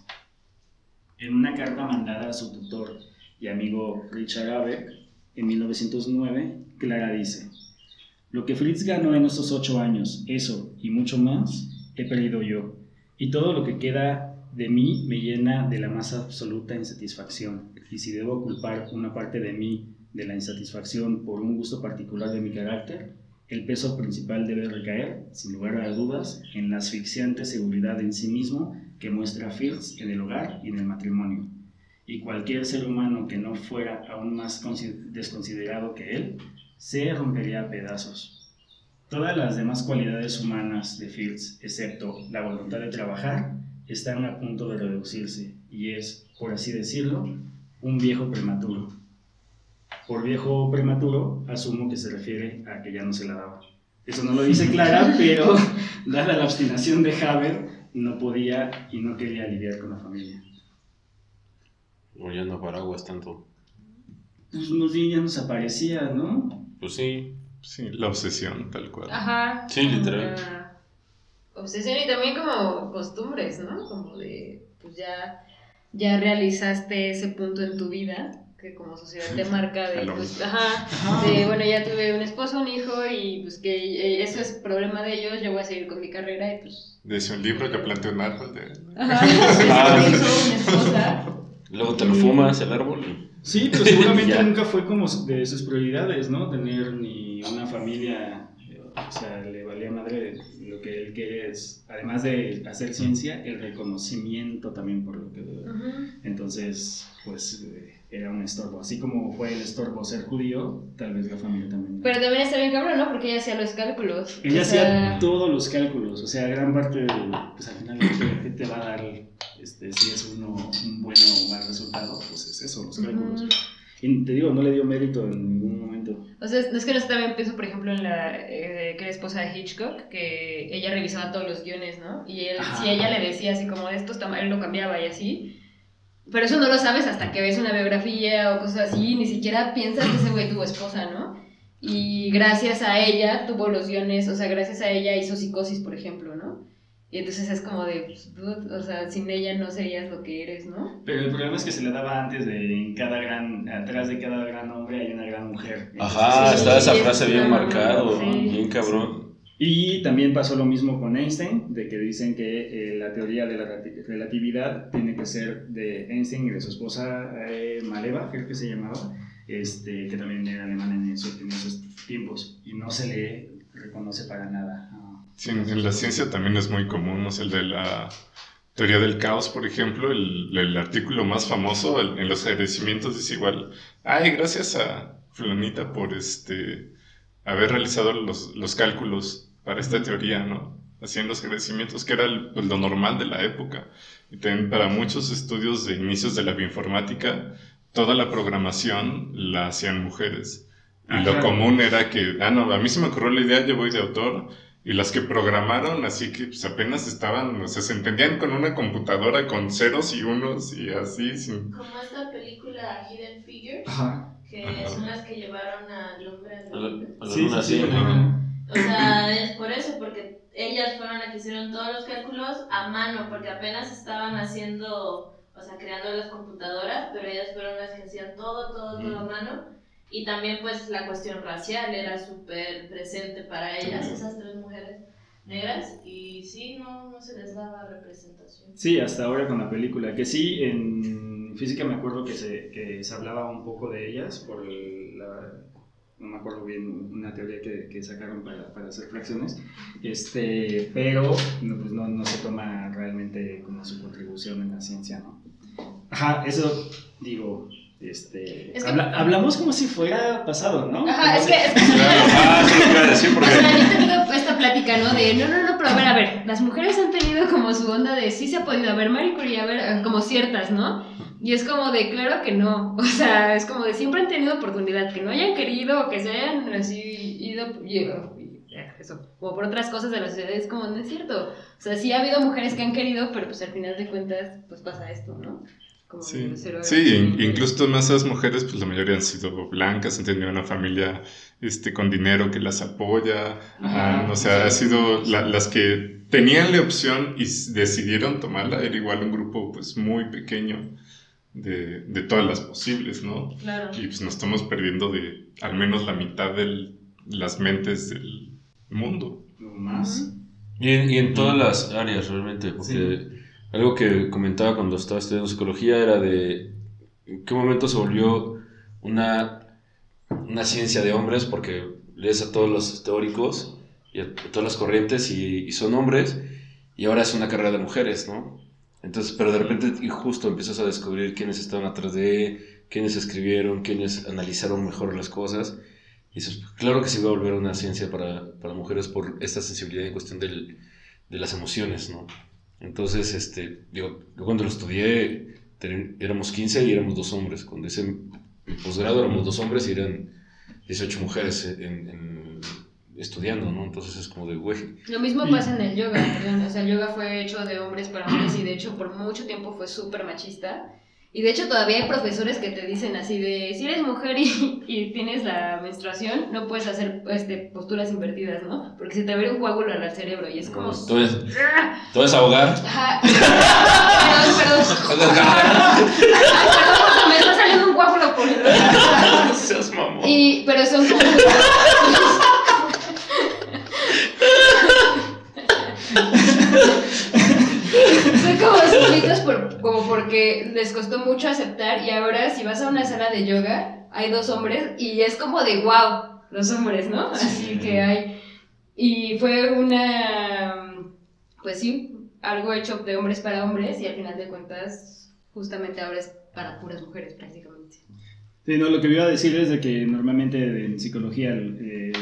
[SPEAKER 1] En una carta mandada a su tutor y amigo Richard Abeck en 1909, Clara dice, lo que Fritz ganó en estos ocho años, eso y mucho más, he perdido yo, y todo lo que queda de mí me llena de la más absoluta insatisfacción, y si debo culpar una parte de mí de la insatisfacción por un gusto particular de mi carácter, el peso principal debe recaer, sin lugar a dudas, en la asfixiante seguridad en sí mismo que muestra Fields en el hogar y en el matrimonio. Y cualquier ser humano que no fuera aún más consi- desconsiderado que él, se rompería a pedazos. Todas las demás cualidades humanas de Fields, excepto la voluntad de trabajar, están a punto de reducirse y es, por así decirlo, un viejo prematuro. Por viejo prematuro, asumo que se refiere a que ya no se la daba. Eso no lo dice Clara, [laughs] pero dada la obstinación de Haber, no podía y no quería lidiar con la familia.
[SPEAKER 3] O ya no paraguas tanto.
[SPEAKER 1] Pues unos días nos aparecía, ¿no?
[SPEAKER 3] Pues sí.
[SPEAKER 4] Sí, la obsesión, tal cual.
[SPEAKER 2] Ajá.
[SPEAKER 3] Sí, literal.
[SPEAKER 2] Una Obsesión y también como costumbres, ¿no? Como de, pues ya, ya realizaste ese punto en tu vida que como sociedad te [laughs] marca de, pues, ajá, de, bueno, ya tuve un esposo, un hijo y pues que eh, eso es problema de ellos, yo voy a seguir con mi carrera y pues...
[SPEAKER 4] Dice un libro que plantea un árbol de...
[SPEAKER 2] Ajá, [laughs] sí,
[SPEAKER 3] Ah.
[SPEAKER 2] una esposa.
[SPEAKER 3] Luego te lo fumas el árbol. y-
[SPEAKER 1] Sí, pero seguramente [laughs]
[SPEAKER 3] Ya.
[SPEAKER 1] nunca fue como de sus prioridades, ¿no? Tener ni una familia, eh, o sea, le valía madre lo que él quiere es, además de hacer ciencia, el reconocimiento también por lo que...
[SPEAKER 2] Ujú.
[SPEAKER 1] Entonces, pues eh, era un estorbo. Así como fue el estorbo ser judío, tal vez la familia también.
[SPEAKER 2] Pero también está bien cabrón, ¿no? Porque ella hacía los cálculos.
[SPEAKER 1] Ella
[SPEAKER 2] O sea,
[SPEAKER 1] hacía todos los cálculos, o sea, gran parte del, pues al final, ¿qué, te va a dar este, si es uno un buen o mal resultado? Pues es eso, los cálculos.
[SPEAKER 2] ujú.
[SPEAKER 1] Y te digo, no le dio mérito en ningún momento.
[SPEAKER 2] O sea, no es que no también pienso, por ejemplo, en la eh, que era esposa de Hitchcock, que ella revisaba todos los guiones, ¿no? Y él, si ella le decía así como esto está mal, él lo cambiaba y así. Pero eso no lo sabes hasta que ves una biografía o cosas así, ni siquiera piensas que ese güey tuvo esposa, ¿no? Y gracias a ella tuvo los guiones, o sea, gracias a ella hizo psicosis, por ejemplo, ¿no? Y entonces es como de, pues, dude, o sea, sin ella no serías lo que eres, ¿no?
[SPEAKER 1] Pero el problema es que se le daba antes de en cada gran, atrás de cada gran hombre hay una gran mujer.
[SPEAKER 3] Ajá,
[SPEAKER 2] Sí,
[SPEAKER 3] está esa frase bien
[SPEAKER 2] sí.
[SPEAKER 3] bien cabrón.
[SPEAKER 1] Y también pasó lo mismo con Einstein, de que dicen que eh, la teoría de la relati- relatividad tiene que ser de Einstein y de su esposa eh, Maleva, creo que se llamaba, este, que también era alemana en esos, tiempos, y no se le reconoce para nada. a-
[SPEAKER 4] Sí, en, la ciencia también es muy común, o sea, el de la teoría del caos, por ejemplo, el, el artículo más famoso el- en los agradecimientos dice igual, ay, gracias a fulanita por este haber realizado los, los cálculos para esta teoría, ¿no? Hacían los crecimientos, que era pues, lo normal de la época. Y también para muchos estudios de inicios de la bioinformática, toda la programación la hacían mujeres. Y lo común era que, ah, no, a mí se me ocurrió la idea, yo voy de autor, y las que programaron, así que pues, apenas estaban, o sea, se entendían con una computadora con ceros y unos y así. Sin...
[SPEAKER 5] Como esta película Hidden Figures, que son las que llevaron al hombre a la
[SPEAKER 3] Sí, sí, sí.
[SPEAKER 5] O sea, es por eso, porque ellas fueron las que hicieron todos los cálculos a mano, porque apenas estaban haciendo, o sea, creando las computadoras, pero ellas fueron las que hacían todo, todo, todo a mano. Y también pues la cuestión racial era súper presente para ellas, esas tres mujeres negras, y sí, no, no se les daba representación.
[SPEAKER 1] Sí, hasta ahora con la película, que sí, en física me acuerdo que se, que se hablaba un poco de ellas por la, no me acuerdo bien, una teoría que, que sacaron para, para, hacer fracciones, este, pero no, pues no, no se toma realmente como su contribución en la ciencia, ¿no? Ajá, eso digo, este, hablamos como si fuera pasado, ¿no?
[SPEAKER 2] Ajá, es que... Es que [laughs] ah, sí, porque... O sea, yo he tenido esta plática, ¿no? De, no, no, no, pero a ver, a ver, las mujeres han tenido como su onda de, sí se ha podido, a ver, Marie Curie, a ver, como ciertas, ¿no? Y es como de, claro que no, [laughs] o sea, es como de, siempre han tenido oportunidad, que no hayan querido, o que se hayan así ido, eso, como por otras cosas de la sociedad, es como, no es cierto. O sea, sí ha habido mujeres que han querido, pero pues al final de cuentas, pues pasa esto, ¿no?
[SPEAKER 4] sí, sí incluso más esas mujeres, pues la mayoría han sido blancas, han tenido una familia este, con dinero que las apoya, o sea, ha sido las que tenían la opción y decidieron tomarla, era igual un grupo pues muy pequeño de, de todas las posibles, ¿no?
[SPEAKER 2] Claro.
[SPEAKER 4] Y pues nos estamos perdiendo de al menos la mitad de las mentes del mundo.
[SPEAKER 1] Más.
[SPEAKER 3] Y en, y en todas las áreas realmente, porque... Algo que comentaba cuando estaba estudiando psicología era de en qué momento se volvió una, una ciencia de hombres, porque lees a todos los teóricos y a, todas las corrientes y, son hombres, y ahora es una carrera de mujeres, ¿no? Entonces, pero de repente y justo empiezas a descubrir quiénes estaban atrás de, quiénes escribieron, quiénes analizaron mejor las cosas. Y dices, claro que se va a volver una ciencia para, para mujeres por esta sensibilidad en cuestión del, de las emociones, ¿no? Entonces, este, digo, yo cuando lo estudié éramos 15 y éramos dos hombres. Cuando hice mi posgrado éramos dos hombres y eran 18 mujeres en, estudiando, ¿no? Entonces es como de, güey.
[SPEAKER 2] Lo mismo pasa en el yoga, O sea, el yoga fue hecho de hombres para hombres y de hecho por mucho tiempo fue súper machista. Y de hecho todavía hay profesores que te dicen así de, si eres mujer y, y tienes la menstruación, no puedes hacer este, posturas invertidas, ¿no? Porque se te ve un coágulo al cerebro y es como...
[SPEAKER 3] ¿Tú eres, ¿tú eres ahogar?
[SPEAKER 2] Ajá. [laughs] perdón, perdón. [laughs] perdón, me está saliendo un coágulo por el... [laughs]
[SPEAKER 3] Seas mamón.
[SPEAKER 2] Y, pero son como... como solitos por, como porque les costó mucho aceptar y ahora si vas a una sala de yoga hay dos hombres y es como de wow, los hombres, ¿no? Así que hay... Y fue una, pues sí, algo hecho de hombres para hombres y al final de cuentas justamente ahora es para puras mujeres prácticamente.
[SPEAKER 1] Sí, no, lo que iba a decir es de que normalmente en psicología eh,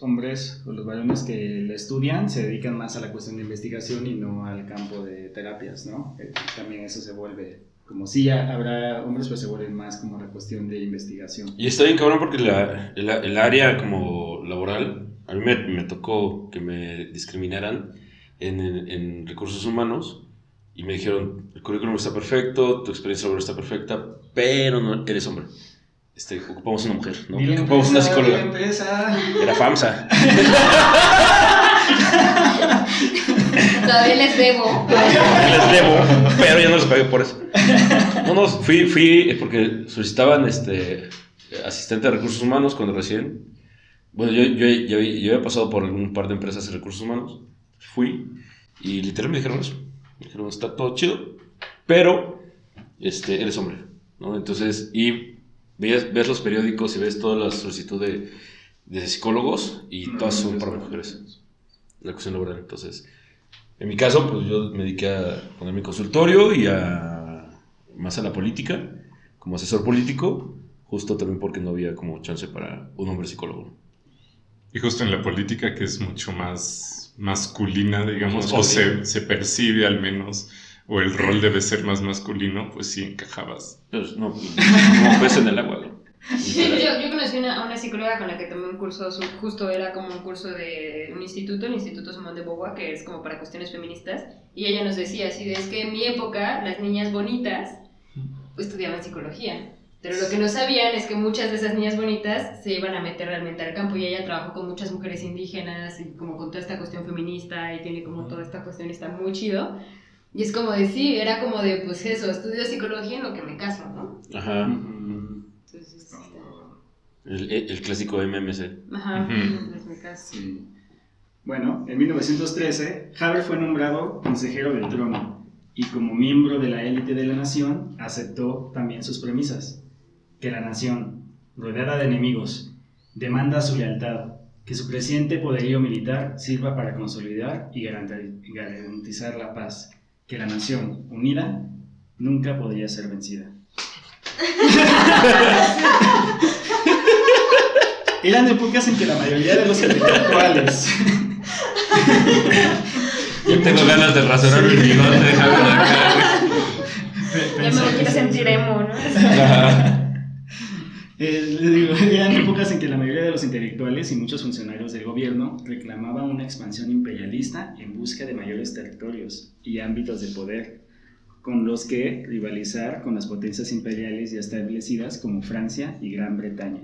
[SPEAKER 1] hombres o los varones que la estudian se dedican más a la cuestión de investigación y no al campo de terapias, ¿no? Eh, también eso se vuelve, como si ya habrá hombres, pues se vuelve más como la cuestión de investigación.
[SPEAKER 3] Y está bien cabrón porque la, el área como laboral, a mí me, me tocó que me discriminaran en, en, recursos humanos y me dijeron, el currículum está perfecto, tu experiencia laboral está perfecta, pero no eres hombre este, ocupamos una mujer, ¿no? ocupamos una psicóloga. Era FAMSA.
[SPEAKER 2] Todavía les debo.
[SPEAKER 3] les debo, pero ya no les pagué por eso. No, no, fui, fui porque solicitaban este, asistente de recursos humanos cuando recién. Bueno, yo, yo, yo, yo había pasado por un par de empresas de recursos humanos. Fui y literalmente me dijeron eso. Me dijeron, está todo chido, pero este, eres hombre. ¿no? Entonces, y ves, los periódicos y ves todas las solicitudes de, psicólogos y todas son para mujeres. La cuestión laboral. Entonces, en mi caso, pues yo me dediqué a poner mi consultorio y a más a la política, como asesor político, justo también porque no había como chance para un hombre psicólogo.
[SPEAKER 4] Y justo en la política, que es mucho más masculina, digamos, o se percibe al menos, o el rol debe ser más masculino, pues sí encajabas.
[SPEAKER 3] Pues no, como pez en el agua. ¿no?
[SPEAKER 2] Sí, yo, yo conocí una, a una psicóloga con la que tomé un curso, su- justo era como un curso de un instituto, el Instituto Simón de Beauvoir, que es como para cuestiones feministas, y ella nos decía así, de, es que en mi época las niñas bonitas estudiaban psicología, pero lo que no sabían es que muchas de esas niñas bonitas se iban a meter realmente al campo, y ella trabajó con muchas mujeres indígenas, y como con toda esta cuestión feminista, y tiene como toda esta cuestión, y está muy chido, y es como de, sí, era como de, pues eso, estudio psicología en lo que me caso, ¿no?
[SPEAKER 3] Ajá.
[SPEAKER 2] Entonces, está-
[SPEAKER 3] El, el clásico MMC.
[SPEAKER 2] Ajá,
[SPEAKER 4] Ujú.
[SPEAKER 2] es mi caso.
[SPEAKER 1] Sí. Bueno, en 1913, Haber fue nombrado consejero del trono y como miembro de la élite de la nación aceptó también sus premisas, que la nación, rodeada de enemigos, demanda su lealtad, que su creciente poderío militar sirva para consolidar y garanti- garantizar la paz, que la nación, unida, nunca podría ser vencida. [laughs] Eran épocas en que la mayoría de los intelectuales [laughs]
[SPEAKER 3] Yo tengo ganas de rasurar mi bigote, déjame acá.
[SPEAKER 2] Ya me quiero sentir emo, ¿no?
[SPEAKER 1] Eh, [laughs] eran épocas en que la mayoría de los intelectuales y muchos funcionarios del gobierno reclamaban una expansión imperialista en busca de mayores territorios y ámbitos de poder, con los que rivalizar con las potencias imperiales ya establecidas como Francia y Gran Bretaña.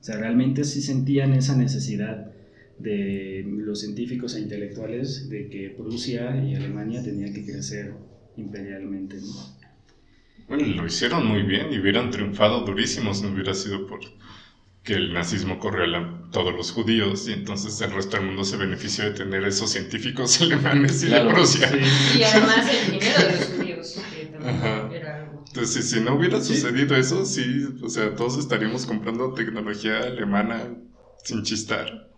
[SPEAKER 1] O sea, realmente sí sentían esa necesidad de los científicos e intelectuales de que Prusia y Alemania tenían que crecer imperialmente.
[SPEAKER 4] Bueno, lo hicieron muy bien y hubieran triunfado durísimos, no hubiera sido por que el nazismo corrió a la- todos los judíos y entonces el resto del mundo se benefició de tener esos científicos [laughs] alemanes y
[SPEAKER 3] Claro,
[SPEAKER 4] de Prusia.
[SPEAKER 1] Sí.
[SPEAKER 2] Y además el dinero de los judíos, [laughs] que también
[SPEAKER 4] Ajá.
[SPEAKER 2] era algo.
[SPEAKER 4] Entonces, si, no hubiera
[SPEAKER 1] Sí.
[SPEAKER 4] sucedido eso, sí, o sea, todos estaríamos comprando tecnología alemana sin chistar.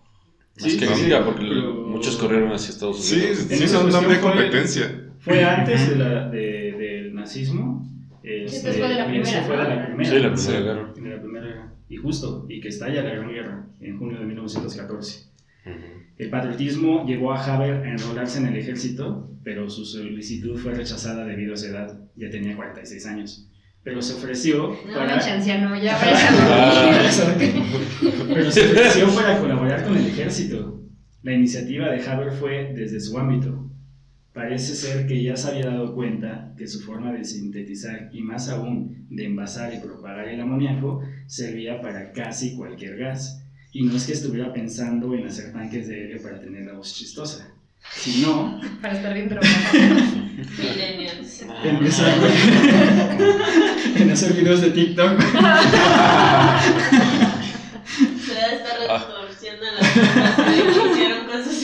[SPEAKER 1] Sí,
[SPEAKER 3] que
[SPEAKER 1] sí,
[SPEAKER 3] nunca,
[SPEAKER 1] sí,
[SPEAKER 3] porque
[SPEAKER 1] pero-
[SPEAKER 3] muchos corrieron hacia Estados
[SPEAKER 4] Sí,
[SPEAKER 3] Unidos.
[SPEAKER 4] sí,
[SPEAKER 1] En
[SPEAKER 4] no, no había
[SPEAKER 1] cuestión fue-
[SPEAKER 4] competencia.
[SPEAKER 1] Fue antes de la, de- del nazismo.
[SPEAKER 2] Esta fue de la primera,
[SPEAKER 1] fue de la
[SPEAKER 2] ¿no?
[SPEAKER 1] primera.
[SPEAKER 3] Sí, la
[SPEAKER 4] Sí.
[SPEAKER 3] primera guerra.
[SPEAKER 1] De la primera guerra. Y justo, y que estalla la Gran Guerra en junio de 1914.
[SPEAKER 3] Ujú.
[SPEAKER 1] El patriotismo llevó a Haber a enrolarse en el ejército, pero su solicitud fue rechazada debido a su edad. Ya tenía 46 años. Pero se ofreció
[SPEAKER 2] No,
[SPEAKER 1] para...
[SPEAKER 2] anciano, ya [laughs]
[SPEAKER 3] Ah.
[SPEAKER 1] Pero se ofreció para colaborar con el ejército. La iniciativa de Haber fue desde su ámbito. Parece ser que ya se había dado cuenta que su forma de sintetizar y más aún de envasar y propagar el amoníaco servía para casi cualquier gas. Y no es que estuviera pensando en hacer tanques de helio para tener la voz chistosa, sino [laughs]
[SPEAKER 2] Para estar bien drogado.
[SPEAKER 5] Millennials. [laughs]
[SPEAKER 1] en, esa- [laughs] en hacer videos de TikTok.
[SPEAKER 5] Se va a estar retorciendo las cosas que hicieron cosas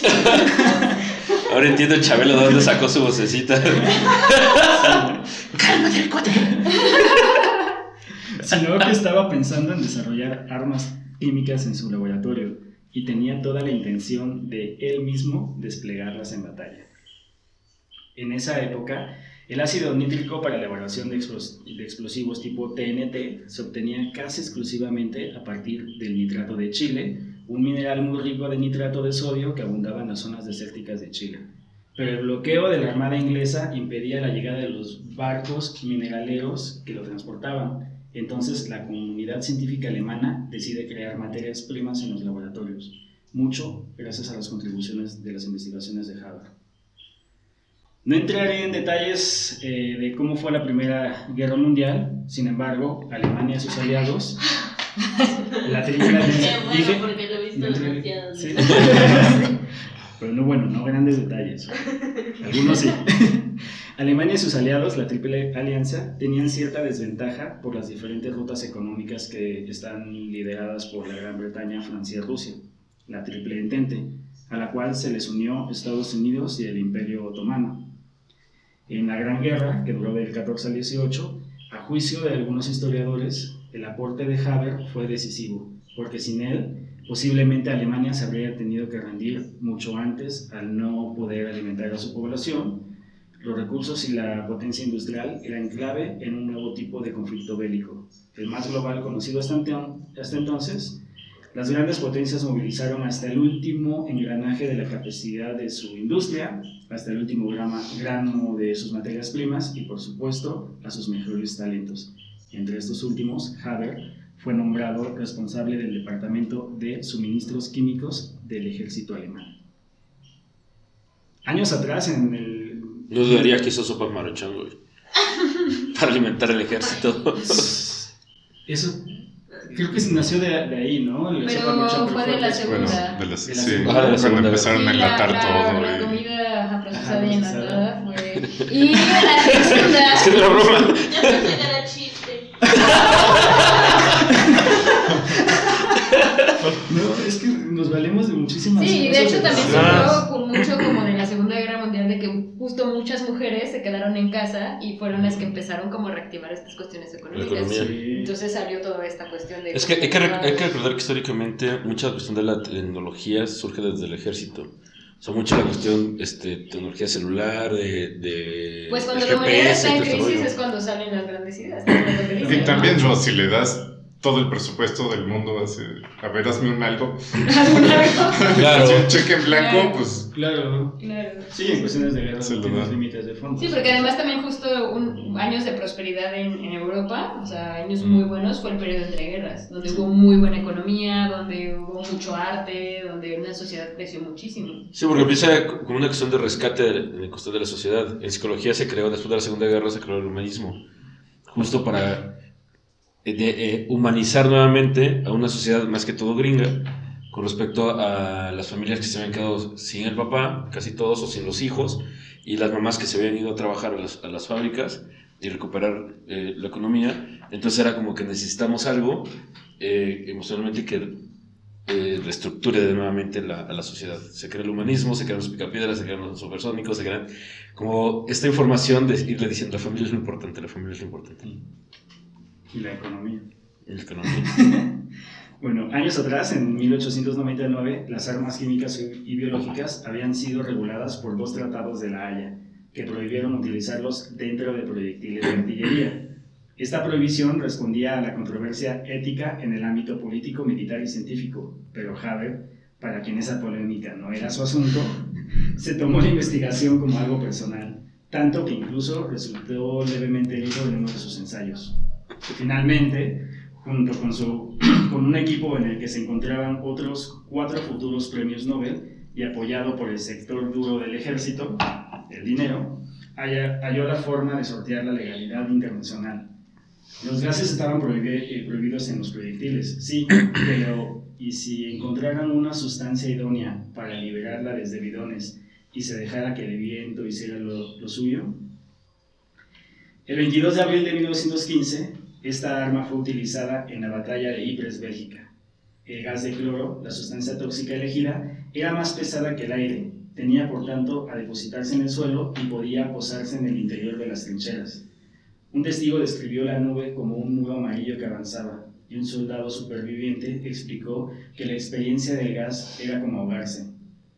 [SPEAKER 3] Ahora entiendo Chabelo de dónde sacó su vocecita.
[SPEAKER 1] sino que estaba pensando en desarrollar armas químicas en su laboratorio y tenía toda la intención de él mismo desplegarlas en batalla. En esa época, el ácido nítrico para la elaboración de explosivos tipo TNT se obtenía casi exclusivamente a partir del nitrato de Chile, un mineral muy rico de nitrato de sodio que abundaba en las zonas desérticas de Chile. Pero el bloqueo de la Armada inglesa impedía la llegada de los barcos mineraleros que lo transportaban. Entonces la comunidad científica alemana decide crear materias primas en los laboratorios, mucho gracias a las contribuciones de las investigaciones de Haber. No entraré en detalles eh, de cómo fue la Primera Guerra Mundial, sin embargo, Alemania y sus aliados, la Triple Alianza,
[SPEAKER 5] Qué bueno,
[SPEAKER 1] dije-
[SPEAKER 5] porque lo he visto demasiado.
[SPEAKER 1] sí. [laughs] Pero no, bueno, no grandes detalles. Algunos sí. [laughs] Alemania y sus aliados, la Triple Alianza, tenían cierta desventaja por las diferentes rutas económicas que están lideradas por la Gran Bretaña, Francia y Rusia, la Triple Entente, a la cual se les unió Estados Unidos y el Imperio Otomano. En la Gran Guerra, que duró del 14 al 18, a juicio de algunos historiadores, el aporte de Haber fue decisivo, porque sin él posiblemente Alemania se habría tenido que rendir mucho antes al no poder alimentar a su población, los recursos y la potencia industrial eran clave en un nuevo tipo de conflicto bélico, el más global conocido hasta, entonces. Las grandes potencias movilizaron hasta el último engranaje de la capacidad de su industria, hasta el último grama, gramo de sus materias primas y, por supuesto, a sus mejores talentos. Entre estos últimos, Haber fue nombrado responsable del Departamento de Suministros Químicos del Ejército Alemán. Años atrás, en el...
[SPEAKER 3] No dudaría que hizo sopa maruchan, güey. [laughs] Para alimentar el ejército. [laughs]
[SPEAKER 1] Eso creo que nació de, de ahí, ¿no?
[SPEAKER 2] La pero fue de la segunda.
[SPEAKER 4] Bueno, de la,
[SPEAKER 2] de la
[SPEAKER 4] sí,
[SPEAKER 2] segunda.
[SPEAKER 4] cuando empezaron a enlatar
[SPEAKER 2] la,
[SPEAKER 4] todo.
[SPEAKER 2] La,
[SPEAKER 4] y-
[SPEAKER 2] comida procesada y enlatada fue... [laughs] Y la segunda...
[SPEAKER 3] Es la broma.
[SPEAKER 5] Ya pensé que era chiste.
[SPEAKER 1] No, es que nos valemos de muchísimas
[SPEAKER 2] Sí, y de hecho también se vio con mucho como de la Segunda Guerra Mundial de que justo muchas mujeres se quedaron en casa y fueron las que empezaron como a reactivar estas cuestiones económicas.
[SPEAKER 1] Sí.
[SPEAKER 2] Entonces salió toda esta cuestión de...
[SPEAKER 3] Es que hay que, hay que recordar que históricamente mucha cuestión de la tecnología surge desde el ejército. O sea, mucha la cuestión, este, tecnología celular, de, de
[SPEAKER 2] Pues cuando la humanidad está en crisis es cuando salen las grandes ideas.
[SPEAKER 4] Y
[SPEAKER 2] ¿no?
[SPEAKER 4] también, no, si le das todo el presupuesto del mundo, así, a ver, hazme un algo,
[SPEAKER 3] Claro. [laughs]
[SPEAKER 4] así un cheque en blanco,
[SPEAKER 2] Claro.
[SPEAKER 4] pues
[SPEAKER 1] Claro.
[SPEAKER 2] Claro.
[SPEAKER 1] Sí, en cuestiones de guerra tienes límites de fondo.
[SPEAKER 2] Sí, porque además también justo un, años de prosperidad en, en Europa, o sea, años
[SPEAKER 3] Mm.
[SPEAKER 2] muy buenos, fue el periodo entre guerras, donde hubo muy buena economía, donde hubo mucho arte, donde una sociedad creció muchísimo.
[SPEAKER 3] Sí, porque empieza como una cuestión de rescate de, de cuestión de la sociedad. En psicología se creó, después de la Segunda Guerra, se creó el humanismo. Justo para de, eh, humanizar nuevamente a una sociedad más que todo gringa con respecto a las familias que se habían quedado sin el papá, casi todos, o sin los hijos, y las mamás que se habían ido a trabajar a las, a las fábricas y recuperar eh, la economía. Entonces era como que necesitamos algo eh, emocionalmente que eh, reestructure de nuevamente la, a la sociedad. Se crea el humanismo, se crean los picapiedras, se crean los supersónicos, se crean como esta información de irle diciendo la familia es lo importante, la familia es lo importante.
[SPEAKER 1] Y la economía.
[SPEAKER 3] La economía. [laughs]
[SPEAKER 1] Bueno, años atrás, en 1899, las armas químicas y biológicas habían sido reguladas por dos tratados de la Haya, que prohibieron utilizarlos dentro de proyectiles de artillería. Esta prohibición respondía a la controversia ética en el ámbito político, militar y científico, pero Haber, para quien esa polémica no era su asunto, se tomó la investigación como algo personal, tanto que incluso resultó levemente herido en uno de sus ensayos. Finalmente, junto con, su, [clears throat] con un equipo en el que se encontraban otros cuatro futuros premios Nobel y apoyado por el sector duro del ejército, el dinero, halló la forma de sortear la legalidad internacional. Los gases estaban eh, prohibidos en los proyectiles, sí, [clears throat] pero ¿y si encontraran una sustancia idónea para liberarla desde bidones y se dejara que el viento hiciera lo, lo suyo? El 22 de abril de 1915, esta arma fue utilizada en la batalla de Ypres, Bélgica. El gas de cloro, la sustancia tóxica elegida, era más pesada que el aire, tenía por tanto a depositarse en el suelo y podía posarse en el interior de las trincheras. Un testigo describió la nube como un muro amarillo que avanzaba, y un soldado superviviente explicó que la experiencia del gas era como ahogarse,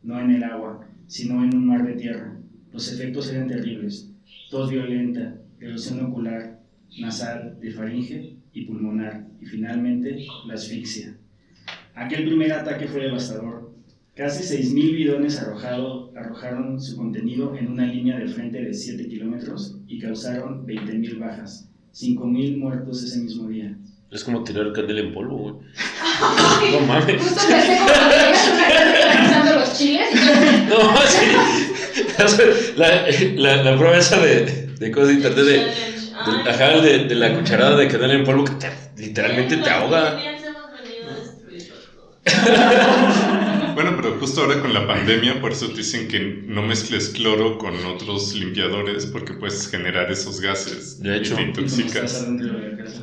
[SPEAKER 1] no en el agua, sino en un mar de tierra. Los efectos eran terribles, tos violenta, erosión ocular, nasal, de faringe y pulmonar, y finalmente la asfixia. Aquel primer ataque fue devastador. Casi 6.000 bidones arrojado- arrojaron su contenido en una línea de frente de 7 kilómetros y causaron 20.000 bajas, 5.000 muertos ese mismo día.
[SPEAKER 3] Es como tirar candela en polvo, güey. No mames.
[SPEAKER 2] Justo pensé como los chiles. [laughs]
[SPEAKER 3] No, sí. [laughs] La, la, la prueba esa de, de cosas de internet de, Ajá, de, de la cucharada de canela en polvo que te- literalmente te ahoga.
[SPEAKER 5] Millennials hemos venido a destruirlo todo.
[SPEAKER 4] Bueno, pero justo ahora con la pandemia, por eso te dicen que no mezcles cloro con otros limpiadores porque puedes generar esos gases
[SPEAKER 3] De hecho.
[SPEAKER 4] y te intoxicas.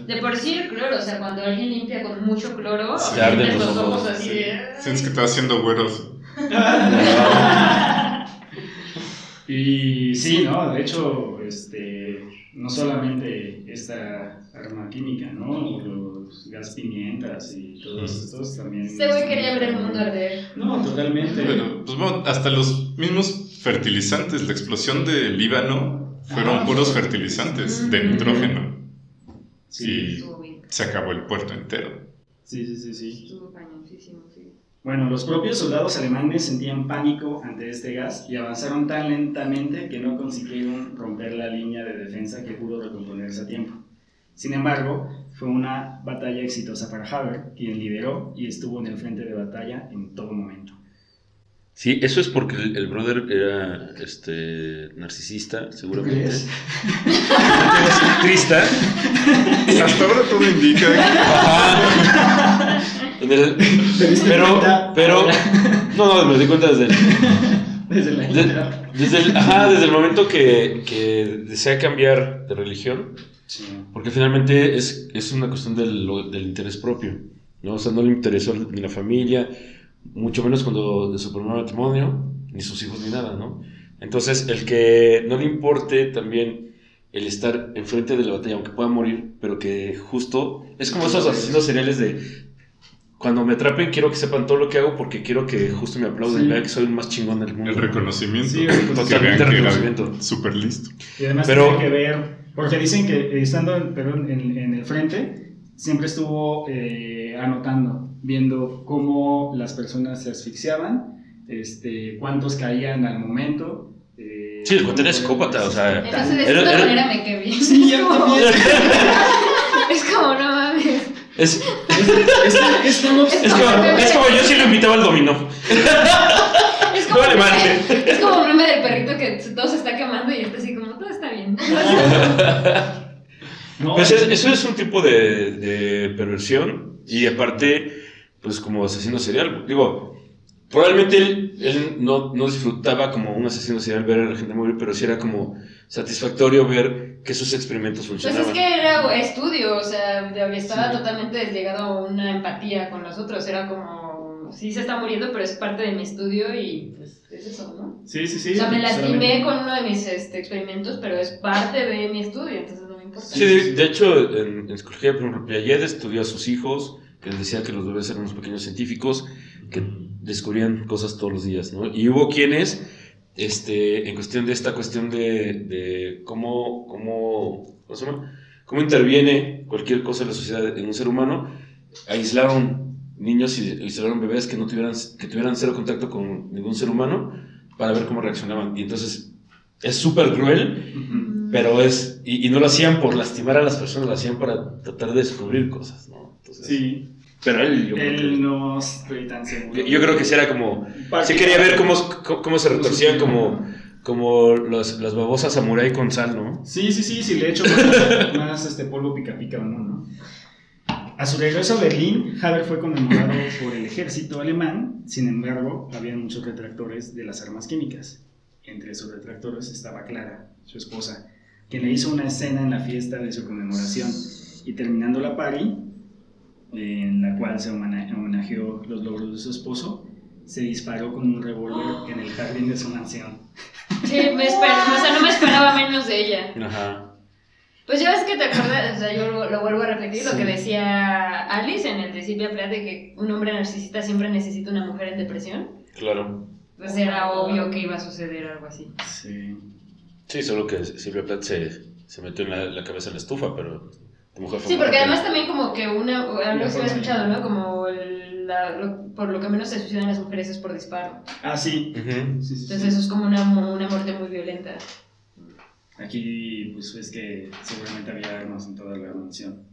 [SPEAKER 1] de
[SPEAKER 2] por sí el cloro, o sea, cuando alguien limpia con mucho cloro,
[SPEAKER 3] Te arden
[SPEAKER 2] tienes
[SPEAKER 3] los
[SPEAKER 2] los ojos
[SPEAKER 3] ojos,
[SPEAKER 2] así.
[SPEAKER 4] Sientes que estás haciendo güeros. [laughs]
[SPEAKER 1] Y sí, ¿no? De hecho, este, no solamente esta arma química, ¿no? Los gas pimientas y todos estos también.
[SPEAKER 2] Este güey quería ver el mundo arder.
[SPEAKER 1] No, totalmente.
[SPEAKER 4] Pero Pues bueno, hasta los mismos fertilizantes, la explosión del Líbano fueron
[SPEAKER 1] Ah.
[SPEAKER 4] puros fertilizantes de nitrógeno.
[SPEAKER 1] Sí,
[SPEAKER 4] Y se acabó el puerto entero.
[SPEAKER 1] sí, sí, sí, sí.
[SPEAKER 2] Estuvo cañoncísimo, sí.
[SPEAKER 1] Bueno, los propios soldados alemanes sentían pánico ante este gas y avanzaron tan lentamente que no consiguieron romper la línea de defensa que pudo recomponerse a tiempo. Sin embargo, fue una batalla exitosa para Haber, quien lideró y estuvo en el frente de batalla en todo momento.
[SPEAKER 3] Sí, eso es porque el, el brother era este narcisista, seguramente.
[SPEAKER 1] crees? [laughs]
[SPEAKER 3] Trista.
[SPEAKER 4] Hasta ahora todo indica
[SPEAKER 3] Ajá. En el-
[SPEAKER 1] ¿Te diste
[SPEAKER 3] pero, pero, no, no, me di cuenta desde el, [laughs]
[SPEAKER 1] Desde la
[SPEAKER 3] de-
[SPEAKER 1] intro.
[SPEAKER 3] desde el, ajá, desde el momento que, que desea cambiar de religión,
[SPEAKER 1] Sí.
[SPEAKER 3] porque finalmente es, es una cuestión del, del interés propio, ¿no? O sea, no le interesó ni la familia, mucho menos cuando de su primer matrimonio, ni sus hijos ni nada, ¿no? Entonces, el que no le importe también el estar enfrente de la batalla, aunque pueda morir, pero que justo es como esos asesinos seriales de cuando me atrapen quiero que sepan todo lo que hago porque quiero que justo me aplaudan
[SPEAKER 1] Sí.
[SPEAKER 3] y vean que soy el más chingón del mundo.
[SPEAKER 4] el reconocimiento.
[SPEAKER 1] Sí, el
[SPEAKER 4] que vean
[SPEAKER 3] totalmente
[SPEAKER 4] que
[SPEAKER 3] reconocimiento.
[SPEAKER 4] era súper listo.
[SPEAKER 1] Y además
[SPEAKER 3] Pero-
[SPEAKER 1] tiene que ver, porque dicen que eh, estando en, perdón, en, en el frente, siempre estuvo eh, anotando, viendo cómo las personas se asfixiaban, este, cuántos caían al momento. eh,
[SPEAKER 3] Sí, el era psicópata, o sea,
[SPEAKER 2] Entonces, de
[SPEAKER 3] era-
[SPEAKER 2] manera me quedé bien.
[SPEAKER 1] Sí, yo también. [laughs] [laughs]
[SPEAKER 2] es como, no mames.
[SPEAKER 3] Es,
[SPEAKER 1] Es-
[SPEAKER 3] como, es como yo sí lo invitaba al dominó.
[SPEAKER 2] Es como, meme- es como un meme del perrito que todo se está quemando y está así como, todo está bien. [laughs]
[SPEAKER 1] no,
[SPEAKER 3] Pues es- eso es un tipo de, de perversión y aparte, pues como asesino serial. Digo, probablemente él, él no, no disfrutaba como un asesino serial ver a la gente morir, pero sí era como satisfactorio ver que sus experimentos
[SPEAKER 2] Pues
[SPEAKER 3] funcionaban.
[SPEAKER 2] es que era estudio, o sea, estaba
[SPEAKER 1] Sí.
[SPEAKER 2] totalmente desligado a una empatía con los otros. Era como, sí se está muriendo, pero es parte de mi estudio y pues es eso, ¿no?
[SPEAKER 1] Sí, sí, sí.
[SPEAKER 2] O sea, me lastimé con uno de mis este, experimentos, pero es parte de mi estudio, entonces no me importa.
[SPEAKER 3] Sí, de, de hecho, en, en psicología, por ejemplo, Piaget estudió a sus hijos, que les decía que los bebés eran unos pequeños científicos que descubrían cosas todos los días, ¿no? Y hubo quienes, este, en cuestión de esta cuestión de, de cómo, cómo, ¿cómo se llama? cómo interviene cualquier cosa en la sociedad en un ser humano, aislaron niños y aislaron bebés que no tuvieran, que tuvieran cero contacto con ningún ser humano para ver cómo reaccionaban. Y entonces es súper cruel, pero es, y, y no lo hacían por lastimar a las personas, lo hacían para tratar de descubrir cosas, ¿no? Entonces,
[SPEAKER 1] Sí,
[SPEAKER 3] Pero él, yo, creo
[SPEAKER 1] él
[SPEAKER 3] que,
[SPEAKER 1] no estoy tan seguro.
[SPEAKER 3] yo creo que sí era como, sí quería ver cómo, cómo, se retorcían como, como los, las babosas samurai con sal, ¿no?
[SPEAKER 1] Sí, sí, sí, sí, le echo más, [laughs] más, este polvo pica pica o no, ¿no? A su regreso a Berlín, Haber fue conmemorado por el ejército alemán, sin embargo, había muchos retractores de las armas químicas. Entre sus retractores estaba Clara, su esposa, quien le hizo una escena en la fiesta de su conmemoración y terminando la party, en la cual se homenajeó los logros de su esposo, se disparó con un revólver en el jardín de su mansión.
[SPEAKER 2] Sí, me esperaba, o sea, no me esperaba menos de ella.
[SPEAKER 3] Ajá.
[SPEAKER 2] Pues ya ves que te acuerdas, o sea, yo lo, lo vuelvo a repetir, lo
[SPEAKER 1] Sí.
[SPEAKER 2] que decía Alice en el de Silvia Plath de que un hombre narcisista siempre necesita una mujer en depresión.
[SPEAKER 3] Claro.
[SPEAKER 2] Pues era obvio que iba a suceder algo así.
[SPEAKER 1] Sí.
[SPEAKER 3] Sí, solo que Silvia Plath se, se metió en la, la cabeza en la estufa, pero de mujer fue
[SPEAKER 2] Sí, porque además también como que una, algo que había
[SPEAKER 1] forma.
[SPEAKER 2] escuchado, ¿no? Como el- la- lo- por lo que menos se suicidan las mujeres es por disparo.
[SPEAKER 1] Ah, sí.
[SPEAKER 3] Ujú.
[SPEAKER 1] Sí, sí, sí.
[SPEAKER 2] Entonces eso es como una, una muerte muy violenta.
[SPEAKER 1] Aquí, pues es que seguramente había armas en toda la mansión.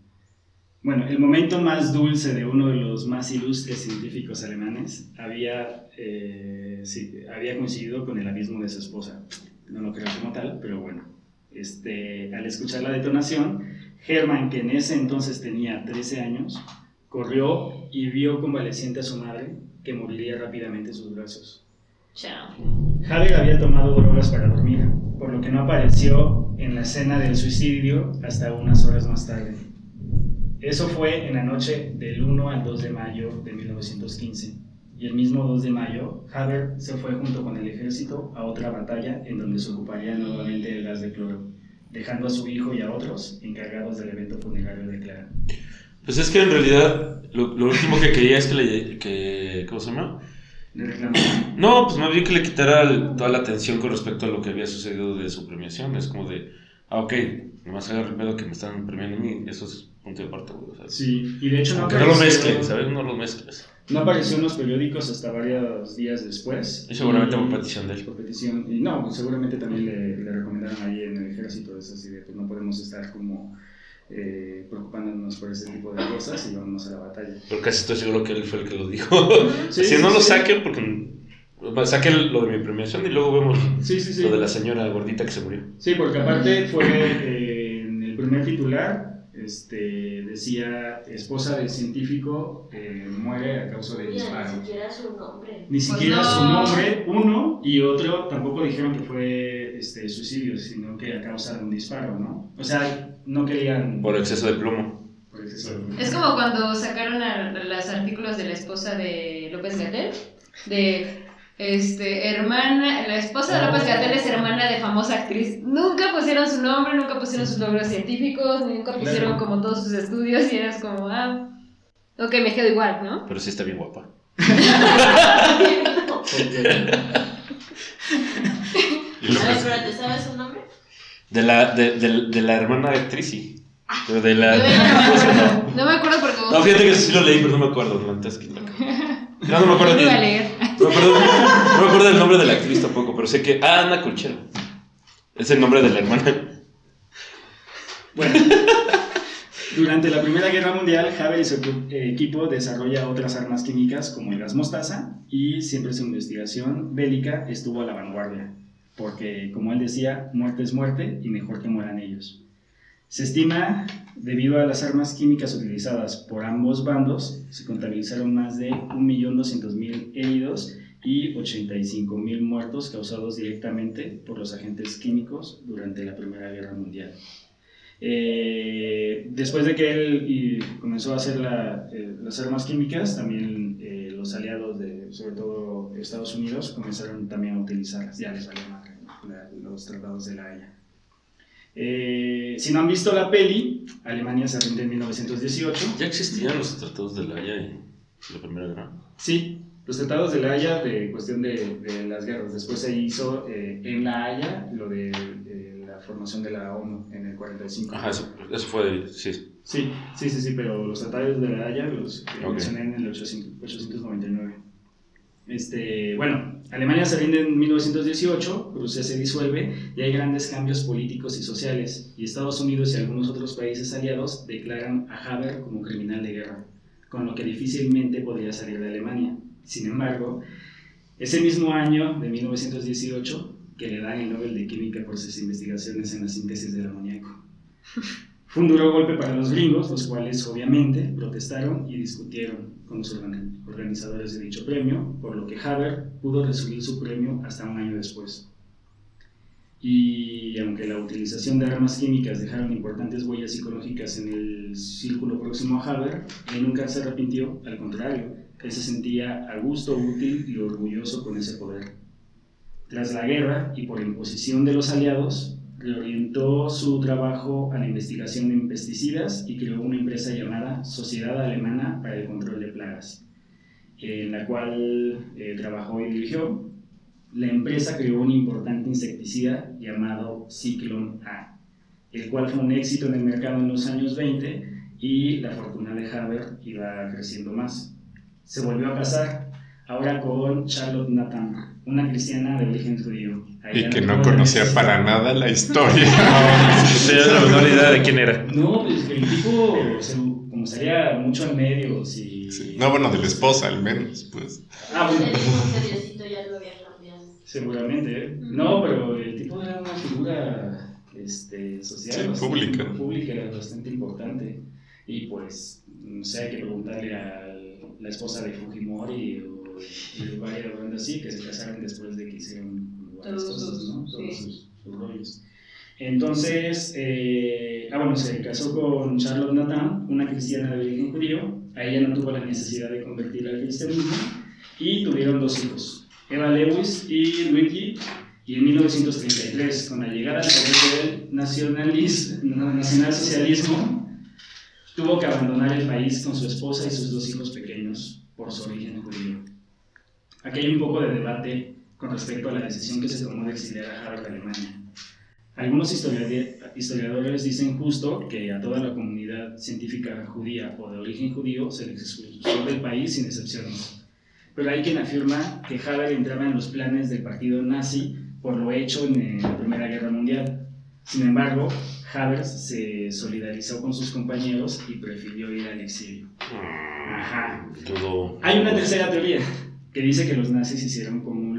[SPEAKER 1] Bueno, el momento más dulce de uno de los más ilustres científicos alemanes había, eh, sí, había coincidido con el abismo de su esposa. No lo creo como tal, pero bueno. Este, al escuchar la detonación, Hermann, que en ese entonces tenía 13 años, corrió y vio convaleciente a su madre, que moriría rápidamente en sus brazos.
[SPEAKER 2] Chao.
[SPEAKER 1] Haber había tomado drogas para dormir, por lo que no apareció en la escena del suicidio hasta unas horas más tarde. Eso fue en la noche del 1 al 2 de mayo de 1915. Y el mismo 2 de mayo, Haber se fue junto con el ejército a otra batalla en donde se ocuparía nuevamente el gas de cloro, dejando a su hijo y a otros encargados del evento funerario de Clara.
[SPEAKER 3] Pues es que en realidad lo, lo último que quería es que le. Que, ¿Cómo se llama? No, pues más bien que le quitara el- toda la atención con respecto a lo que había sucedido de su premiación. Es como de, ah, ok, nomás agarra el pedo que me están premiando a mí. Eso es punto de aparte, güey. O sea,
[SPEAKER 1] Sí, y de hecho no
[SPEAKER 3] que no lo ¿sabes? No lo mezcles.
[SPEAKER 1] No apareció en los periódicos hasta varios días después.
[SPEAKER 3] Y seguramente
[SPEAKER 1] Y-
[SPEAKER 3] por petición de él.
[SPEAKER 1] por petición. Y no, pues seguramente también le, le recomendaron ahí en el ejército eso así de pues no podemos estar como eh, preocupándonos por ese tipo de cosas y vámonos a la batalla.
[SPEAKER 3] Pero casi estoy seguro que él fue el que lo dijo. [laughs]
[SPEAKER 1] Sí,
[SPEAKER 3] si
[SPEAKER 1] sí,
[SPEAKER 3] no lo
[SPEAKER 1] sí.
[SPEAKER 3] saquen, porque. Saquen lo de mi premiación y luego vemos
[SPEAKER 1] Sí, sí, sí.
[SPEAKER 3] lo de la señora gordita que se murió.
[SPEAKER 1] Sí, porque aparte fue eh, en el primer titular, este, decía esposa del científico eh, muere a causa de disparo.
[SPEAKER 5] ni siquiera su nombre.
[SPEAKER 1] Ni siquiera
[SPEAKER 2] no.
[SPEAKER 1] su nombre, uno, y otro tampoco dijeron que fue este, suicidio, sino que a causa de un disparo, ¿no? O sea, no querían...
[SPEAKER 3] Por exceso de plomo.
[SPEAKER 1] por exceso de-
[SPEAKER 2] Es como cuando sacaron a, los artículos de la esposa de López Gatel, de este hermana, la esposa de López Gatel es hermana de famosa actriz. Nunca pusieron su nombre, nunca pusieron sus logros científicos, nunca pusieron
[SPEAKER 1] Claro.
[SPEAKER 2] como todos sus estudios y eras como, ah, ok, me quedo igual, ¿no?
[SPEAKER 3] Pero sí está bien guapa.
[SPEAKER 4] Y [laughs] lo
[SPEAKER 5] A ver,
[SPEAKER 4] que-
[SPEAKER 5] pero ¿te sabes su nombre?
[SPEAKER 3] De la, de, de- de la hermana de actriz, sí. Pero de la.
[SPEAKER 2] No, me- [laughs] no me acuerdo porque
[SPEAKER 3] No, fíjate que sí lo leí, pero no me acuerdo. la neta es que- [laughs] No, no me acuerdo
[SPEAKER 2] no
[SPEAKER 3] ni.
[SPEAKER 2] iba a leer.
[SPEAKER 3] No me acuerdo, no me acuerdo del nombre de la actriz tampoco, pero sé que. Ah, Ana Colchero. Es el nombre de la hermana.
[SPEAKER 1] Bueno, durante la Primera Guerra Mundial, Haber y su eh, equipo desarrolla otras armas químicas como el gas mostaza y siempre su investigación bélica estuvo a la vanguardia, porque como él decía, muerte es muerte y mejor que mueran ellos. Se estima, debido a las armas químicas utilizadas por ambos bandos, se contabilizaron más de 1.200.000 heridos y 85.000 muertos causados directamente por los agentes químicos durante la Primera Guerra Mundial. Eh, después de que él comenzó a hacer eh, las armas químicas, también eh, los aliados, de, sobre todo Estados Unidos, comenzaron también a utilizarlas. Ya les valió los tratados de la Haya. Eh, si no han visto la peli, Alemania se rinde en 1918.
[SPEAKER 3] Ya existían los tratados de la Haya y la Primera Guerra.
[SPEAKER 1] Sí, los tratados de la Haya de cuestión de, de las guerras. Después se hizo eh, en la Haya lo de, de la formación de la ONU en el 45.
[SPEAKER 3] Ajá, eso, eso fue. Sí.
[SPEAKER 1] Sí, sí, sí, sí, pero los tratados de la Haya los que
[SPEAKER 3] Ok.
[SPEAKER 1] mencioné en el 800 899. Este, bueno, Alemania se rinde en 1918, Rusia se disuelve y hay grandes cambios políticos y sociales, y Estados Unidos y algunos otros países aliados declaran a Haber como criminal de guerra, con lo que difícilmente podría salir de Alemania. Sin embargo, ese mismo año de 1918 que le dan el Nobel de Química por sus investigaciones en la síntesis del amoníaco. Fue un duro golpe para los gringos, los cuales obviamente protestaron y discutieron con los organ- organizadores de dicho premio, por lo que Haber pudo recibir su premio hasta un año después. Y aunque la utilización de armas químicas dejaron importantes huellas psicológicas en el círculo próximo a Haber, él nunca se arrepintió, al contrario, él se sentía a gusto, útil y orgulloso con ese poder. Tras la guerra y por imposición de los aliados, reorientó su trabajo a la investigación en pesticidas y creó una empresa llamada Sociedad Alemana para el Control de Plagas, en la cual eh, trabajó y dirigió. La empresa creó un importante insecticida llamado Cyclone A, el cual fue un éxito en el mercado en los años 20 y la fortuna de Haber iba creciendo más. Se volvió a casar, ahora con Charlotte Nathan, una cristiana de origen judío.
[SPEAKER 4] Y que no conocía para nada la historia. [laughs]
[SPEAKER 3] No tenía la menor idea de quién era.
[SPEAKER 1] No, pues que el tipo, se- como salía mucho en medios y...
[SPEAKER 4] Sí. No, bueno, de la esposa al menos, pues.
[SPEAKER 1] Ah, bueno, seguramente, ¿eh? No, pero el tipo era una figura este, social.
[SPEAKER 4] Sí,
[SPEAKER 1] bastante-
[SPEAKER 4] pública.
[SPEAKER 1] Pública, bastante importante. Y pues, no sé, hay que preguntarle a la esposa de Fujimori o y varias bandas así que se casaron después de que hicieron varias cosas, ¿no? Todos
[SPEAKER 2] sí.
[SPEAKER 1] sus, sus rollos. Entonces, eh, ah, bueno, se casó con Charlotte Nathan, una cristiana de origen judío. A ella no tuvo la necesidad de convertir al cristianismo y tuvieron dos hijos, Eva Lewis y Luigi. Y en 1933, con la llegada al poder del nacionalsocialismo, tuvo que abandonar el país con su esposa y sus dos hijos pequeños por su origen judío. Aquí hay un poco de debate con respecto a la decisión que se tomó de exiliar a Harvard de Alemania. Algunos historiadores dicen justo que a toda la comunidad científica judía o de origen judío se les expulsó del país sin excepciones. Pero hay quien afirma que Haber entraba en los planes del partido nazi por lo hecho en la Primera Guerra Mundial. Sin embargo, Haber se solidarizó con sus compañeros y prefirió ir al exilio. Ajá. Hay una tercera teoría que dice que los nazis hicieron como,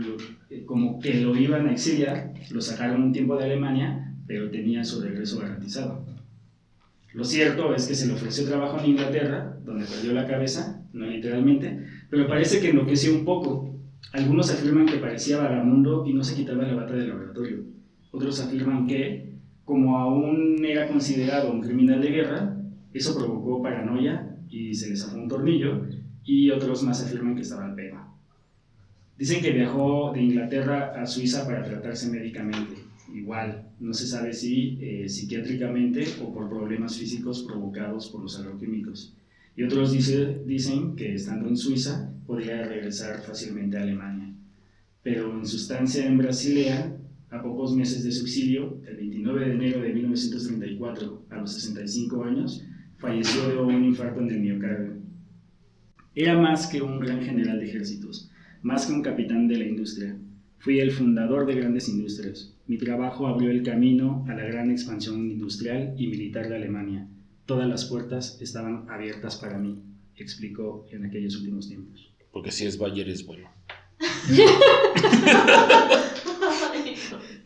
[SPEAKER 1] como que lo iban a exiliar, lo sacaron un tiempo de Alemania, pero tenía su regreso garantizado. Lo cierto es que se le ofreció trabajo en Inglaterra, donde perdió la cabeza, no literalmente, pero parece que enloqueció un poco. Algunos afirman que parecía vagamundo y no se quitaba la bata del laboratorio. Otros afirman que, como aún era considerado un criminal de guerra, eso provocó paranoia y se le zafó un tornillo, y otros más afirman que estaba al pedo. Dicen que viajó de Inglaterra a Suiza para tratarse médicamente. Igual, no se sabe si eh, psiquiátricamente o por problemas físicos provocados por los agroquímicos. Y otros dice, dicen que estando en Suiza podría regresar fácilmente a Alemania. Pero en su estancia en Brasilea, a pocos meses de su exilio, el 29 de enero de 1934, a los 65 años, falleció de un infarto en el miocardio. Era más que un gran general de ejércitos, más que un capitán de la industria. Fui el fundador de grandes industrias. Mi trabajo abrió el camino a la gran expansión industrial y militar de Alemania. Todas las puertas estaban abiertas para mí, explicó en aquellos últimos tiempos.
[SPEAKER 3] Porque si es Bayer es bueno.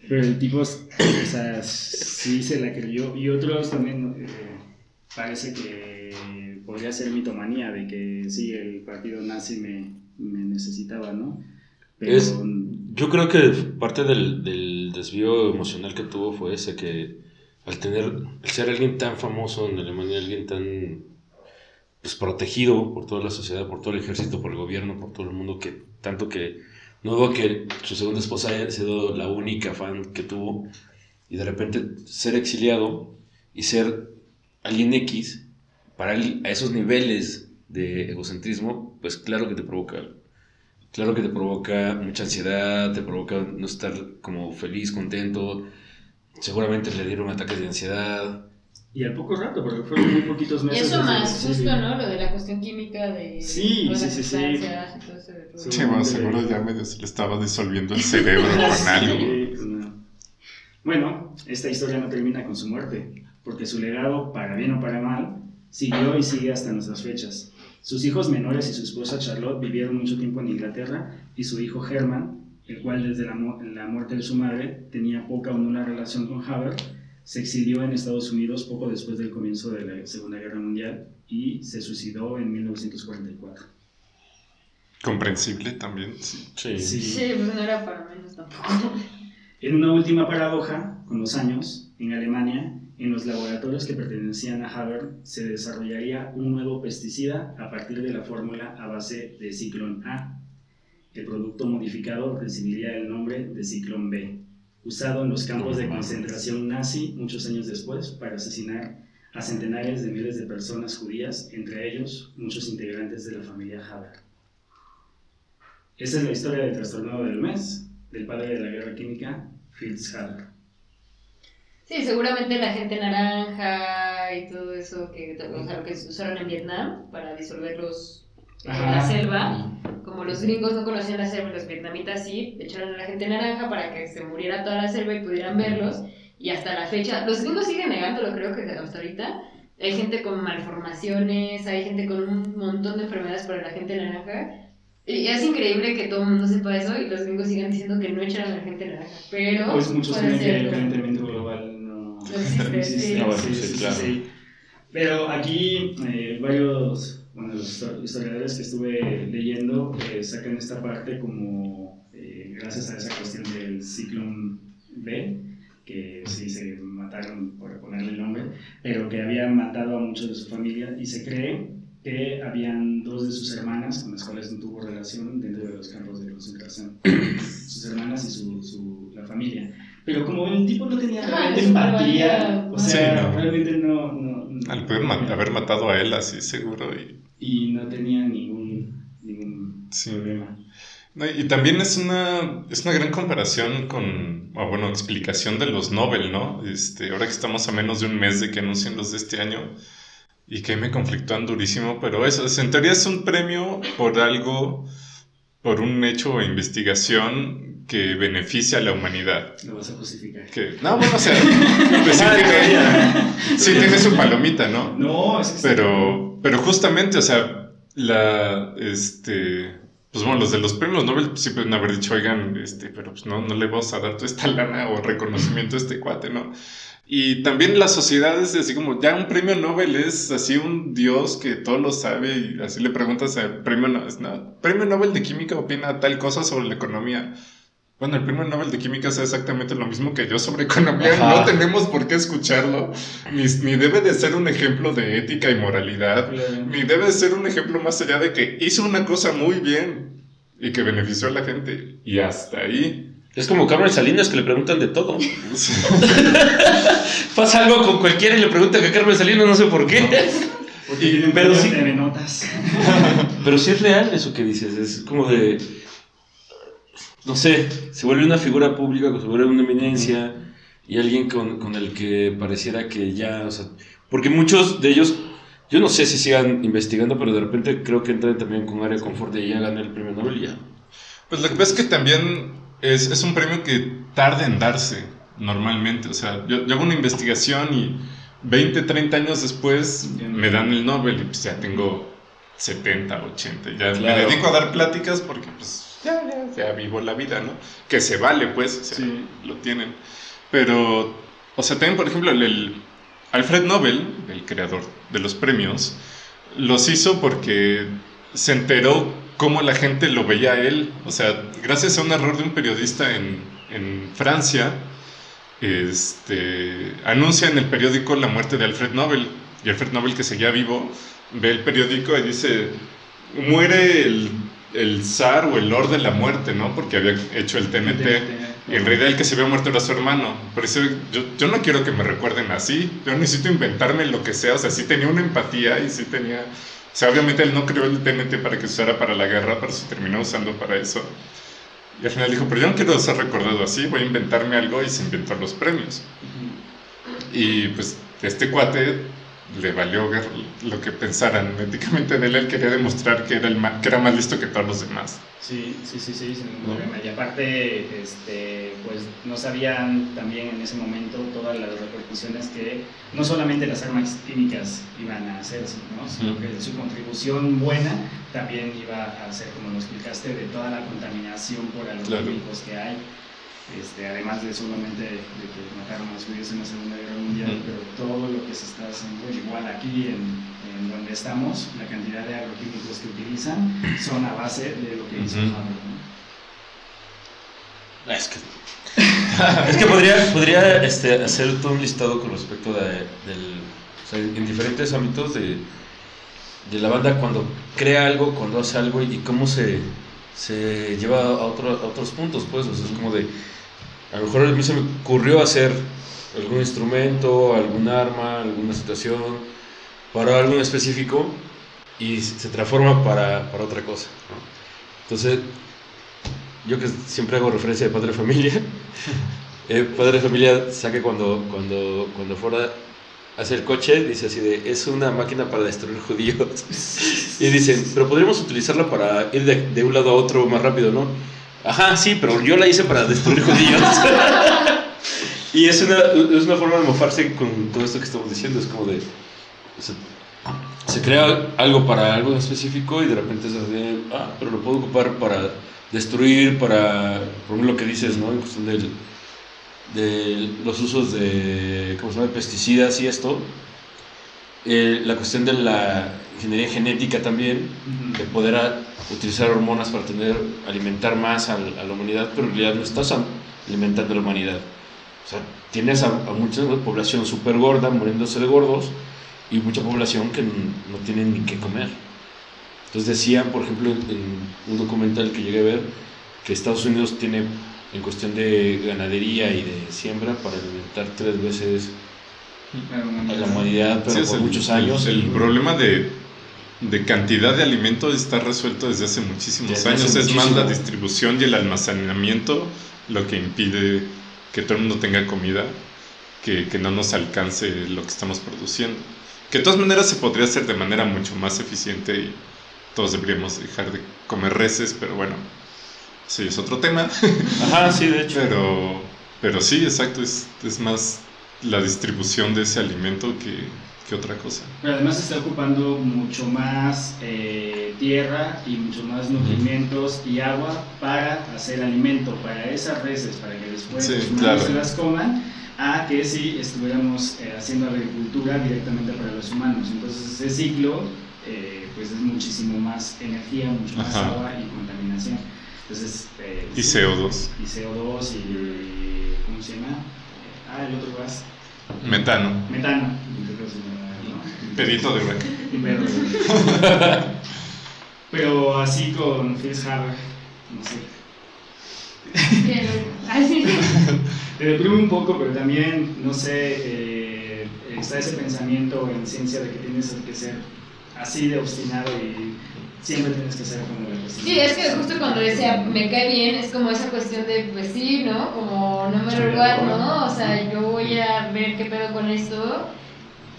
[SPEAKER 1] Pero el tipo, o sea, sí se la creyó. Y otros también eh, parece que podría ser mitomanía de que sí, el partido nazi me, me necesitaba, ¿no?
[SPEAKER 3] Es, yo creo que parte del, del, desvío emocional que tuvo fue ese que al tener, al ser alguien tan famoso en Alemania, alguien tan pues, protegido por toda la sociedad, por todo el ejército, por el gobierno, por todo el mundo, que tanto que no dudo que su segunda esposa haya sido la única fan que tuvo, y de repente ser exiliado y ser alguien X, para él, a esos niveles de egocentrismo, pues claro que te provoca Claro que te provoca mucha ansiedad, te provoca no estar como feliz, contento. Seguramente le dieron ataques de ansiedad.
[SPEAKER 1] Y al poco rato, porque fueron muy poquitos meses.
[SPEAKER 2] Y eso más, justo, ¿no? Lo de la cuestión química de.
[SPEAKER 1] Sí, sí, sí, sí.
[SPEAKER 4] Sí, bueno, seguro ya me le estaba disolviendo el cerebro con [laughs] algo.
[SPEAKER 1] Pues bueno, esta historia no termina con su muerte, porque su legado, para bien o para mal, siguió y sigue hasta nuestras fechas. Sus hijos menores y su esposa Charlotte vivieron mucho tiempo en Inglaterra y su hijo Herman, el cual desde la, la muerte de su madre tenía poca o nula relación con Haber, se exilió en Estados Unidos poco después del comienzo de la Segunda Guerra Mundial y se suicidó en 1944.
[SPEAKER 4] Comprensible también, sí.
[SPEAKER 2] Sí, sí. pues no era para menos tampoco.
[SPEAKER 1] En una última paradoja, con los años, en Alemania, en los laboratorios que pertenecían a Haber se desarrollaría un nuevo pesticida a partir de la fórmula a base de ciclón A. El producto modificado recibiría el nombre de ciclón B, usado en los campos de concentración nazi muchos años después para asesinar a centenares de miles de personas judías, entre ellos muchos integrantes de la familia Haber. Esta es la historia del trastornado del mes, del padre de la guerra química, Fritz Haber.
[SPEAKER 2] Sí, seguramente la gente naranja y todo eso que, o sea, que usaron en Vietnam para disolverlos en la selva. Como los gringos no conocían la selva, los vietnamitas sí, echaron a la gente naranja para que se muriera toda la selva y pudieran verlos. Y hasta la fecha, los gringos siguen negándolo, creo que hasta ahorita. Hay gente con malformaciones, hay gente con un montón de enfermedades para la gente naranja. Y es increíble que todo el mundo sepa eso y los gringos sigan diciendo que no echaron a la gente naranja. Pero.
[SPEAKER 1] Pues muchos global pero aquí eh, varios, bueno, los historiadores que estuve leyendo eh, sacan esta parte como eh, gracias a esa cuestión del ciclón B, que sí se mataron por ponerle el nombre, pero que habían matado a muchos de su familia y se cree que habían dos de sus hermanas con las cuales no tuvo relación dentro de los campos de concentración, [clears throat] sus hermanas y su, su la familia pero como el tipo no tenía realmente empatía, o sea, realmente no... no,
[SPEAKER 4] Al poder haber matado a él así, seguro. Y,
[SPEAKER 1] y no tenía ningún, ningún problema.
[SPEAKER 4] No, y también es una, es una gran comparación con, o bueno, explicación de los Nobel, ¿no? Este, ahora que estamos a menos de un mes de que anuncien los de este año y que me conflictúan durísimo, pero eso, es- en teoría es un premio por algo, por un hecho o investigación que beneficia a la humanidad.
[SPEAKER 1] Lo vas a justificar.
[SPEAKER 4] No, bueno, o sea, pues sí [laughs] tiene, sí tiene su palomita, ¿no?
[SPEAKER 1] No, es que
[SPEAKER 4] Pero, pero justamente, o sea, la, este, pues bueno, los de los premios Nobel sí pueden haber dicho, oigan, este, pero pues no, no le vamos a dar toda esta lana o reconocimiento a este cuate, ¿no? Y también las sociedades, así como, ya un premio Nobel es así un dios que todo lo sabe y así le preguntas al premio Nobel, no, premio Nobel de Química opina tal cosa sobre la economía. Bueno, el premio Nobel de Química es exactamente lo mismo que yo sobre economía.
[SPEAKER 3] Ajá.
[SPEAKER 4] No tenemos por qué escucharlo. Ni, ni debe de ser un ejemplo de ética y moralidad.
[SPEAKER 1] Claro.
[SPEAKER 4] Ni debe de ser un ejemplo más allá de que hizo una cosa muy bien y que benefició a la gente. Y hasta ahí.
[SPEAKER 3] Es como Carmen Salinas que le preguntan de todo. [laughs] Pasa algo con cualquiera y le preguntan a Carmen Salinas, no sé por qué.
[SPEAKER 1] Porque
[SPEAKER 3] Y- pero sí-. [laughs] Pero sí es real eso que dices, es como de... No sé, se vuelve una figura pública, se vuelve una eminencia y alguien con, con el que pareciera que ya, o sea, porque muchos de ellos, yo no sé si sigan investigando, pero de repente creo que entran también con área de confort de ya gané el premio Nobel y ya.
[SPEAKER 4] Pues lo que pasa es que también es, es un premio que tarda en darse normalmente. O sea, yo, yo hago una investigación y 20, 30 años después me dan el Nobel y pues ya tengo 70, 80. Ya me dedico a dar pláticas porque pues ya, ya, ya vivo la vida, ¿no? Que se vale, pues, o sea,
[SPEAKER 1] Sí.
[SPEAKER 4] lo tienen. Pero, o sea, también, por ejemplo, el, el Alfred Nobel, el creador de los premios, los hizo porque se enteró cómo la gente lo veía a él. O sea, gracias a un error de un periodista en, en Francia, este, anuncia en el periódico la muerte de Alfred Nobel. Y Alfred Nobel, que seguía vivo, ve el periódico y dice, muere el, el zar o el lord de la muerte, ¿no? Porque había hecho el TNT. Y en realidad el que se había muerto era su hermano. Por eso yo, yo no quiero que me recuerden así. Yo necesito inventarme lo que sea. O sea, sí tenía una empatía y sí tenía... O sea, obviamente él no creó el TNT para que se usara para la guerra, pero se terminó usando para eso. Y al final dijo, pero yo no quiero ser recordado así, voy a inventarme algo y se inventó los premios. Y pues este cuate le valió ver lo que pensaran éticamente de él. Él quería demostrar que era, el que era más listo que todos los demás.
[SPEAKER 1] Sí, sí, sí, sí, sin ningún problema. Y aparte, este, pues no sabían también en ese momento todas las repercusiones que no solamente las armas químicas iban a hacer, ¿no? sino que su contribución buena también iba a ser, como lo explicaste, de toda la contaminación por
[SPEAKER 4] Claro.
[SPEAKER 1] químicos que hay. Este, además de solamente de que mataron a los judíos en la Segunda Guerra Mundial, pero todo lo que se está haciendo, igual aquí en, en donde estamos, la cantidad de agroquímicos que utilizan son a base de lo que hizo ¿no?
[SPEAKER 3] Ah, Es que, [laughs] es que podría, podría este, hacer todo un listado con respecto de, del, o sea, en diferentes ámbitos de, de la banda cuando crea algo, cuando hace algo y cómo se, se lleva a, otro- a otros puntos, pues, o sea, es como de, a lo mejor a mí se me ocurrió hacer algún instrumento, algún arma, alguna situación, para algo en específico y se transforma para, para otra cosa. ¿no? Entonces, yo que siempre hago referencia de padre familia, [laughs] eh, padre familia saque cuando, cuando, cuando fuera a hacer el coche, dice así de, es una máquina para destruir judíos. [laughs] y dicen, pero podríamos utilizarla para ir de, de un lado a otro más rápido, ¿no? Ajá, sí, pero yo la hice para destruir judíos. [laughs] y es una, es una forma de mofarse con todo esto que estamos diciendo, es como de... se crea algo para algo específico y de repente es de, ah, pero lo puedo ocupar para destruir, para, por lo que dices, ¿no? En cuestión del, de los usos de, ¿cómo se llama?, pesticidas y esto. Eh, la cuestión de la ingeniería genética también, de poder a- utilizar hormonas para tener, alimentar más al- a, la humanidad, pero en realidad no estás a- alimentando a la humanidad. O sea, tienes a, a mucha población súper gorda muriéndose de gordos y mucha población que n- no tiene ni qué comer. Entonces decían, por ejemplo, en, un documental que llegué a ver, que Estados Unidos tiene, en cuestión de ganadería y de siembra, para alimentar tres veces a la humanidad, pero
[SPEAKER 4] Sí,
[SPEAKER 3] por
[SPEAKER 4] el-
[SPEAKER 3] muchos
[SPEAKER 4] el-
[SPEAKER 3] años.
[SPEAKER 4] El,
[SPEAKER 3] y-
[SPEAKER 4] problema de, de cantidad de alimento está resuelto desde hace muchísimos
[SPEAKER 3] Desde
[SPEAKER 4] años.
[SPEAKER 3] hace
[SPEAKER 4] es más la
[SPEAKER 3] muchísimo.
[SPEAKER 4] distribución y el almacenamiento lo que impide que todo el mundo tenga comida, que, que no nos alcance lo que estamos produciendo. Que de todas maneras se podría hacer de manera mucho más eficiente y todos deberíamos dejar de comer reses, pero bueno, sí es otro tema. [laughs]
[SPEAKER 3] Ajá, sí, de hecho.
[SPEAKER 4] Pero, pero sí, exacto, es, es más la distribución de ese alimento que, que otra cosa.
[SPEAKER 1] Pero además está ocupando mucho más eh, tierra y mucho más nutrimentos y agua para hacer alimento para esas reses, para que después
[SPEAKER 4] Sí,
[SPEAKER 1] los humanos
[SPEAKER 4] claro.
[SPEAKER 1] se las coman, a que si estuviéramos eh, haciendo agricultura directamente para los humanos. Entonces ese ciclo eh, pues es muchísimo más energía, mucho más
[SPEAKER 4] Ajá.
[SPEAKER 1] agua y contaminación. Entonces, eh,
[SPEAKER 4] Y
[SPEAKER 1] sí,
[SPEAKER 4] CO2.
[SPEAKER 1] Y CO2 y... ¿Cómo se llama? Ah, el otro gas.
[SPEAKER 4] Metano,
[SPEAKER 1] Metano. Creo que se llama, ¿no?
[SPEAKER 4] Pedito de
[SPEAKER 1] perro. Pero así con Fitzhaber, no sé. Te deprime un poco, pero también, no sé, eh, está ese pensamiento en ciencia de que tienes que ser así de obstinado y siempre tienes que ser como la.
[SPEAKER 2] Sí, es que justo cuando decía me cae bien, es como esa cuestión de, pues sí, ¿no? Como no me
[SPEAKER 1] ¿no?
[SPEAKER 2] ¿no? O sea, yo voy a ver qué pedo con esto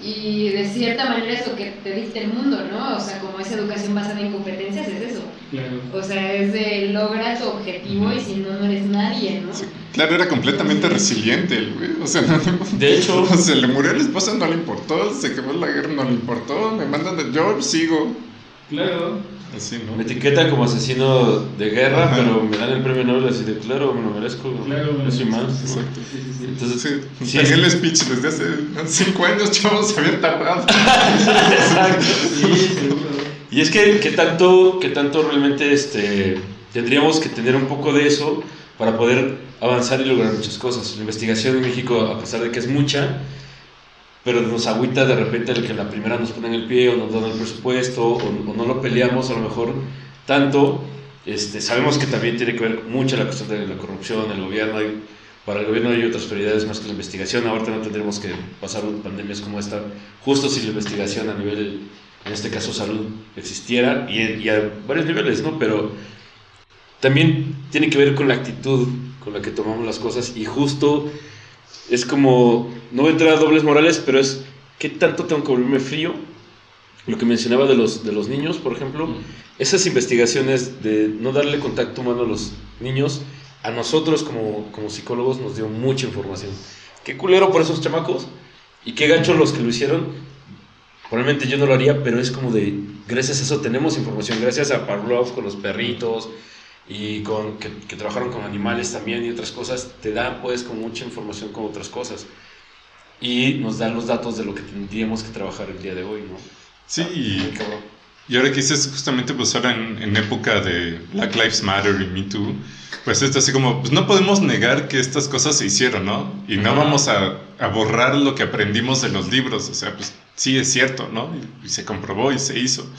[SPEAKER 2] y de cierta manera es lo que te dicta el mundo, ¿no? O sea, como esa educación basada en competencias es eso.
[SPEAKER 1] Claro.
[SPEAKER 2] O sea, es de logra tu objetivo y si no, no eres nadie, ¿no?
[SPEAKER 4] Sí, claro, era completamente resiliente el güey. O sea, no, no-
[SPEAKER 3] De hecho,
[SPEAKER 4] o sea, le murió la esposa, no le importó, se quemó la guerra, no le importó, me mandan de yo sigo.
[SPEAKER 1] Claro.
[SPEAKER 4] ¿No?
[SPEAKER 3] me etiquetan como asesino de guerra,
[SPEAKER 4] Ajá.
[SPEAKER 3] pero me dan el premio Nobel así de claro, me lo merezco.
[SPEAKER 1] Claro,
[SPEAKER 3] no soy más.
[SPEAKER 4] Exacto.
[SPEAKER 1] Sí.
[SPEAKER 3] Entonces,
[SPEAKER 4] Sí,
[SPEAKER 3] sí,
[SPEAKER 4] el speech desde hace cinco años, chavos, se había tardado.
[SPEAKER 3] Exacto. Y es que, ¿qué tanto, qué tanto realmente este, tendríamos que tener un poco de eso para poder avanzar y lograr muchas cosas? La investigación en México, a pesar de que es mucha, pero nos agüita de repente el que la primera nos ponen el pie o nos dan el presupuesto o, o no lo peleamos a lo mejor tanto. Este, sabemos que también tiene que ver mucho la cuestión de la corrupción, el gobierno. hay- para el gobierno hay otras prioridades más que la investigación. Ahorita no tendremos que pasar pandemias como esta, justo si la investigación a nivel, en este caso salud, existiera y, y a varios niveles, ¿no? Pero también tiene que ver con la actitud con la que tomamos las cosas y justo es como, no voy a entrar a dobles morales, pero es, ¿qué tanto tengo que volverme frío? Lo que mencionaba de los, de los niños, por ejemplo, esas investigaciones de no darle contacto humano a los niños, a nosotros como, como psicólogos nos dio mucha información. Qué culero por esos chamacos y qué gacho los que lo hicieron. Probablemente yo no lo haría, pero es como de, gracias a eso tenemos información, gracias a Pavlov con los perritos y con que, que trabajaron con animales también y otras cosas, te dan pues con mucha información con otras cosas. Y nos dan los datos de lo que tendríamos que trabajar el día de hoy, ¿no?
[SPEAKER 4] Sí,
[SPEAKER 3] Muy
[SPEAKER 4] y, y ahora que dices justamente pues ahora en, en época de Black Lives Matter y Me Too, pues esto así como, pues no podemos negar que estas cosas se hicieron, ¿no? Y no
[SPEAKER 3] Ajá.
[SPEAKER 4] vamos a, a borrar lo que aprendimos de los libros, o sea, pues sí es cierto, ¿no? Y, y se comprobó y se hizo.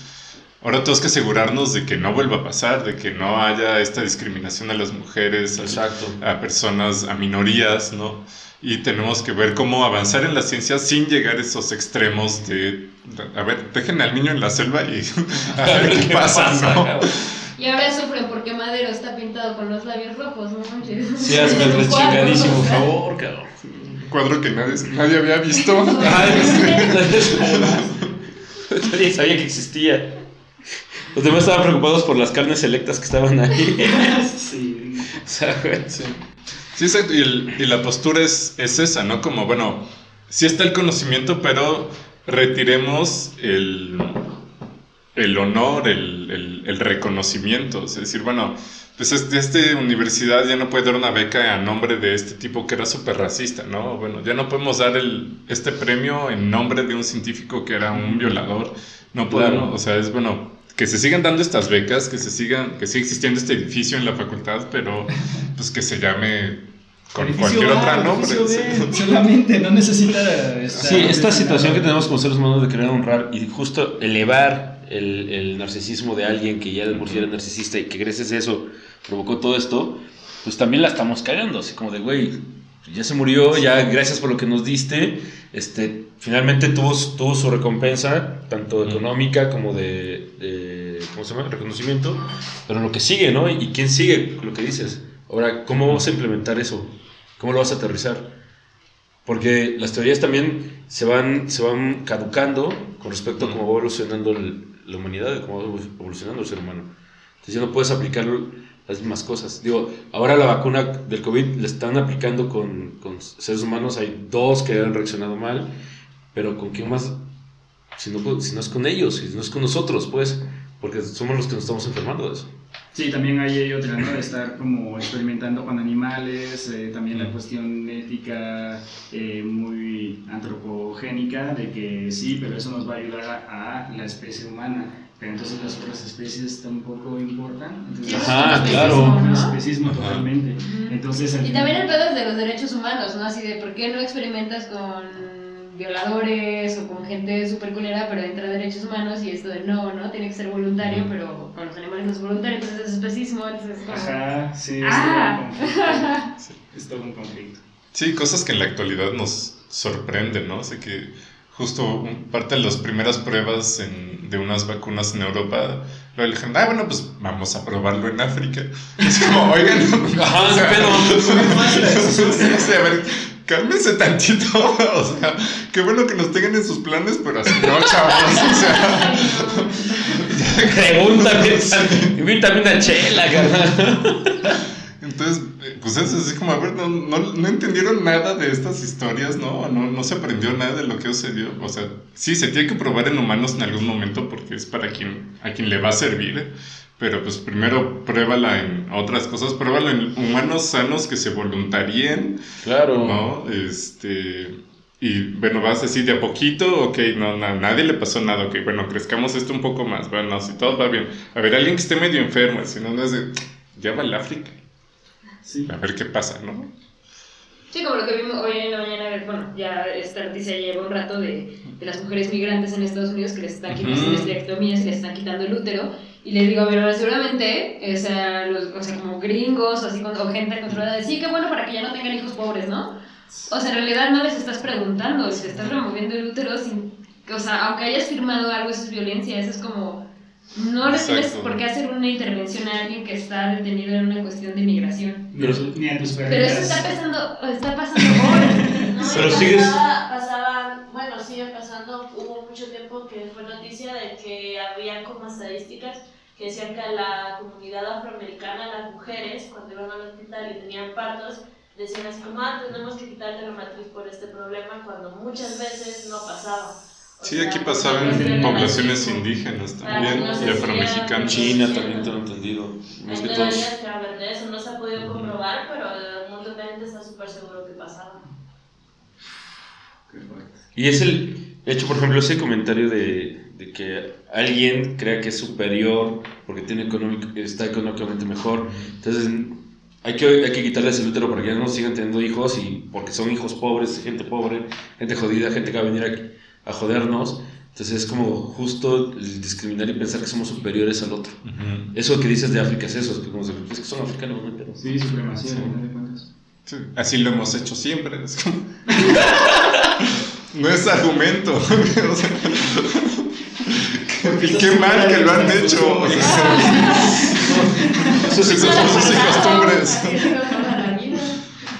[SPEAKER 4] Ahora tenemos que asegurarnos de que no vuelva a pasar, de que no haya esta discriminación a las mujeres, a- a personas, a minorías, ¿no? Y tenemos que ver cómo avanzar en la ciencia sin llegar a esos extremos de, a ver, dejen al niño en la selva y [laughs] a ver qué [laughs] pasa, ¿no?
[SPEAKER 2] Y ahora sufren porque Madero está pintado con los labios rojos, ¿no? manches.
[SPEAKER 3] Sí, hazme el
[SPEAKER 2] ¿no?
[SPEAKER 3] por favor, cabrón.
[SPEAKER 4] Un cuadro que nadie, nadie había visto. [laughs]
[SPEAKER 3] Nadie sabía que existía. Los demás estaban preocupados por las carnes selectas que estaban ahí. [laughs]
[SPEAKER 1] Sí.
[SPEAKER 3] O sea, güey.
[SPEAKER 4] Sí, Sí, exacto. Y, el- y la postura es, es esa, ¿no? Como, bueno, sí está el conocimiento, pero retiremos el, el honor, el, el- el reconocimiento. Es decir, bueno, pues este, esta universidad ya no puede dar una beca a nombre de este tipo que era súper racista, ¿no? Bueno, ya no podemos dar el, este premio en nombre de un científico que era un violador. No podemos,
[SPEAKER 3] Claro.
[SPEAKER 4] o sea, es bueno, que se sigan dando estas becas, que se sigan, que siga existiendo este edificio en la facultad, pero pues que se llame con
[SPEAKER 1] Edificio
[SPEAKER 4] cualquier
[SPEAKER 1] A,
[SPEAKER 4] otra nombre.
[SPEAKER 1] B. [laughs] Solamente, no necesita estar
[SPEAKER 3] Sí, esta situación que tenemos como seres humanos de querer honrar y justo elevar el, el narcisismo de alguien que ya de por sí era narcisista y que gracias a eso provocó todo esto, pues también la estamos cagando, así como de, güey, ya se murió, ya gracias por lo que nos diste. Este, finalmente tuvo, tuvo su recompensa, tanto económica como de, de, ¿cómo se llama? Reconocimiento. Pero lo que sigue, ¿no? ¿Y quién sigue? Lo que dices. Ahora, ¿cómo vas a implementar eso? ¿Cómo lo vas a aterrizar? Porque las teorías también se van, se van caducando con respecto a cómo va evolucionando el- la humanidad, cómo va evolucionando el ser humano. Entonces ya no puedes aplicar las mismas cosas. Digo, ahora la vacuna del COVID la están aplicando con, con seres humanos. Hay dos que han reaccionado mal, pero ¿con quién más? Si no, si no es con ellos, si no es con nosotros, pues, porque somos los que nos estamos enfermando de eso.
[SPEAKER 1] Sí, también hay, otra, ¿no? De estar como experimentando con animales, eh, también la cuestión ética eh, muy antropogénica, de que sí, pero eso nos va a ayudar a, a la especie humana, pero entonces las otras especies tampoco importan. Entonces,
[SPEAKER 3] Ajá,
[SPEAKER 1] es
[SPEAKER 3] claro.
[SPEAKER 1] un especismo
[SPEAKER 4] Ajá.
[SPEAKER 1] totalmente. Entonces,
[SPEAKER 2] Y también el pedo es de los derechos humanos, ¿no? Así de por qué no experimentas con violadores o con gente súper culera, pero entra derechos humanos y esto de no, ¿no? Tiene que ser voluntario, pero con los animales no es voluntario, entonces es especismo, entonces es como...
[SPEAKER 1] Ajá, sí, es
[SPEAKER 2] Ah.
[SPEAKER 1] todo un conflicto. Es todo un conflicto.
[SPEAKER 4] Sí, cosas que en la actualidad nos sorprenden, ¿no? Así que justo un- parte de las primeras pruebas en- de unas vacunas en Europa, lo dijeron, ah, bueno, pues vamos a probarlo en África. Es como, oigan,
[SPEAKER 3] Ajá,
[SPEAKER 4] o sea,
[SPEAKER 3] pedo. [laughs]
[SPEAKER 4] sí, a ver, cálmense tantito, [laughs] o sea, qué bueno que nos tengan en sus planes, pero así no, chavos, o sea,
[SPEAKER 3] Pregúntame, [laughs] invítame una chela, carnal.
[SPEAKER 4] Entonces, pues es así como, a ver, no, no, no entendieron nada de estas historias, ¿no? ¿no? No se aprendió nada de lo que sucedió. O sea, sí, se tiene que probar en humanos en algún momento porque es para quien, a quien le va a servir. Pero pues primero pruébala en otras cosas, pruébala en humanos sanos que se voluntarien,
[SPEAKER 3] Claro.
[SPEAKER 4] ¿no? Este... Y bueno, vas a decir de a poquito, ok, no, na- nadie le pasó nada, ok, bueno, crezcamos esto un poco más, bueno, si todo va bien. A ver, alguien que esté medio enfermo, si no, no es de, ya va al África.
[SPEAKER 1] Sí.
[SPEAKER 4] A ver qué pasa, ¿no?
[SPEAKER 2] Sí, como lo que vimos hoy en la mañana, bueno, ya esta noticia lleva un rato de, de las mujeres migrantes en Estados Unidos que les están quitando esterectomías, que les están quitando el útero, y les digo, pero seguramente, o sea, los, o sea como gringos o así, o gente controlada, de sí, qué bueno para que ya no tengan hijos pobres, ¿no? O sea, en realidad no les estás preguntando, si estás removiendo el útero sin, o sea, aunque hayas firmado algo, eso es violencia, eso es como, no le tienes por qué hacer una intervención a alguien que está detenido en una cuestión de migración.
[SPEAKER 1] Ni a tus
[SPEAKER 2] Pero eso está pasando, está pasando horas.
[SPEAKER 5] No,
[SPEAKER 3] Pero
[SPEAKER 5] y
[SPEAKER 3] sigues-
[SPEAKER 5] pasaba- pasaban, bueno, sigue pasando, hubo mucho tiempo que fue noticia de que había como estadísticas que decían que la comunidad afroamericana, las mujeres, cuando iban al hospital y tenían partos, decían así como, ah, tenemos que quitarte la matriz por este problema, cuando muchas veces no pasaba.
[SPEAKER 4] Sí, aquí
[SPEAKER 5] por
[SPEAKER 4] pasaba
[SPEAKER 5] una cuestión
[SPEAKER 4] en
[SPEAKER 5] de
[SPEAKER 4] poblaciones indígenas también y afromexicanas.
[SPEAKER 3] China también tengo entendido. Más
[SPEAKER 5] Hay
[SPEAKER 3] que todos.
[SPEAKER 5] teorías que hablan de eso, no se ha podido comprobar, pero el mundo de gente está súper seguro que pasaba.
[SPEAKER 1] Qué fuerte.
[SPEAKER 3] Y es el hecho, por ejemplo, ese comentario de, de que alguien crea que es superior porque tiene económico, está económicamente mejor. Entonces, hay que, hay que quitarles el útero para que ya no sigan teniendo hijos y porque son hijos pobres, gente pobre, gente jodida, gente que va a venir aquí a jodernos. Entonces es como justo el discriminar y pensar que somos superiores al otro.
[SPEAKER 4] Ujú.
[SPEAKER 3] Eso que dices de África es eso, es que, como se- es que son africanos, ¿no? Pero-
[SPEAKER 1] Sí, supremacía, cuentas.
[SPEAKER 4] Sí, así lo hemos hecho siempre. es como- [laughs] no es argumento. [laughs] y [laughs] qué mal que lo han hecho. Sus usos y costumbres.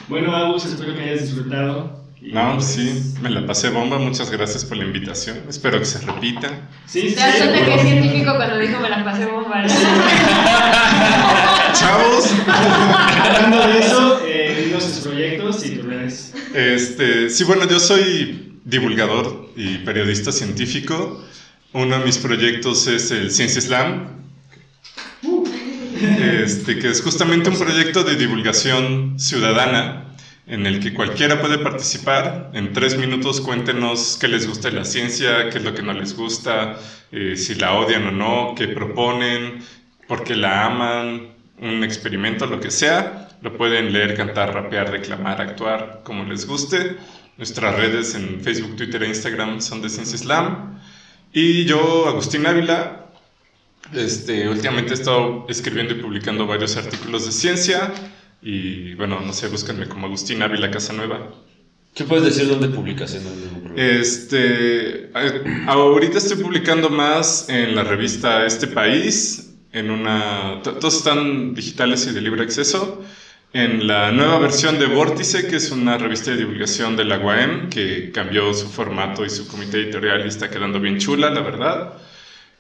[SPEAKER 1] Bueno, Agus, espero que hayas disfrutado.
[SPEAKER 4] No,
[SPEAKER 1] pues,
[SPEAKER 4] sí, me la pasé bomba. Muchas gracias por la invitación. Espero que se repita.
[SPEAKER 1] Sí, sí,
[SPEAKER 2] ¿Te cuenta que es científico cuando dijo me la pasé bomba? [laughs]
[SPEAKER 4] Chavos,
[SPEAKER 1] Hablando de eso, eh, dinos tus proyectos y tus redes.
[SPEAKER 4] Este, sí, bueno, yo soy divulgador y periodista científico. Uno de mis proyectos es el Ciencia Slam, este, que es justamente un proyecto de divulgación ciudadana en el que cualquiera puede participar. En tres minutos cuéntenos qué les gusta de la ciencia, qué es lo que no les gusta, eh, si la odian o no, qué proponen, por qué la aman, un experimento, lo que sea. Lo pueden leer, cantar, rapear, declamar, actuar, como les guste. Nuestras redes en Facebook, Twitter e Instagram son de Ciencia Slam. Y yo, Agustín Ávila, este, últimamente he estado escribiendo y publicando varios artículos de ciencia. Y bueno, no sé, búsquenme como Agustín Ávila Casanueva.
[SPEAKER 3] ¿Qué puedes decir dónde publicas en programa?
[SPEAKER 4] Este, ahorita estoy publicando más en la revista Este País, en una, to- todos están digitales y de libre acceso, en la nueva versión de Vórtice, que es una revista de divulgación de la UAM, que cambió su formato y su comité editorial y está quedando bien chula, la verdad,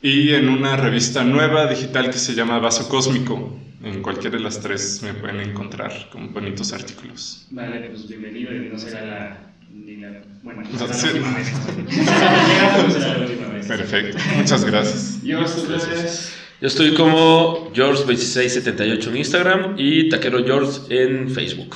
[SPEAKER 4] y en una revista nueva digital que se llama Vaso Cósmico. En cualquiera de las tres me pueden encontrar con bonitos artículos.
[SPEAKER 1] Vale, pues bienvenido y no será la. Ni la bueno, no
[SPEAKER 4] No,
[SPEAKER 1] será
[SPEAKER 4] sí.
[SPEAKER 1] la última vez. No será la última vez.
[SPEAKER 4] Perfecto, muchas gracias.
[SPEAKER 1] Yo,
[SPEAKER 3] estoy como George2678 en Instagram y Taquero George en Facebook.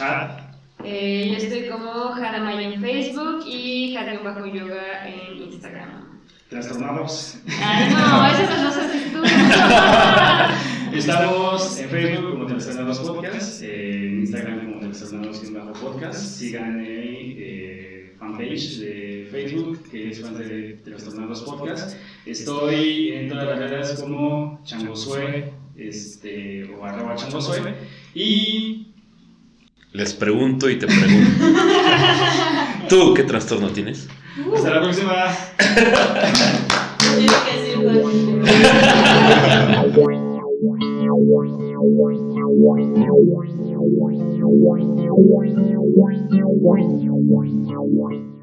[SPEAKER 1] Ah,
[SPEAKER 2] Eh, yo estoy como Hadamaya en Facebook y Hadam Bajo Yoga en Instagram.
[SPEAKER 1] trastornados.
[SPEAKER 2] Ay, no, esas las haces tú. [laughs]
[SPEAKER 1] Estamos en Facebook como Trastornados Podcast, en Instagram como Trastornados sin bajo podcast. Sigan el eh, fanpage de Facebook que es fan de Trastornados Podcast. Estoy en todas las redes como Changosue este, o arroba Changosue. Y
[SPEAKER 3] Les pregunto y te pregunto. [laughs] ¿Tú qué trastorno tienes?
[SPEAKER 1] hasta la próxima. [laughs]
[SPEAKER 5] Thank
[SPEAKER 6] you.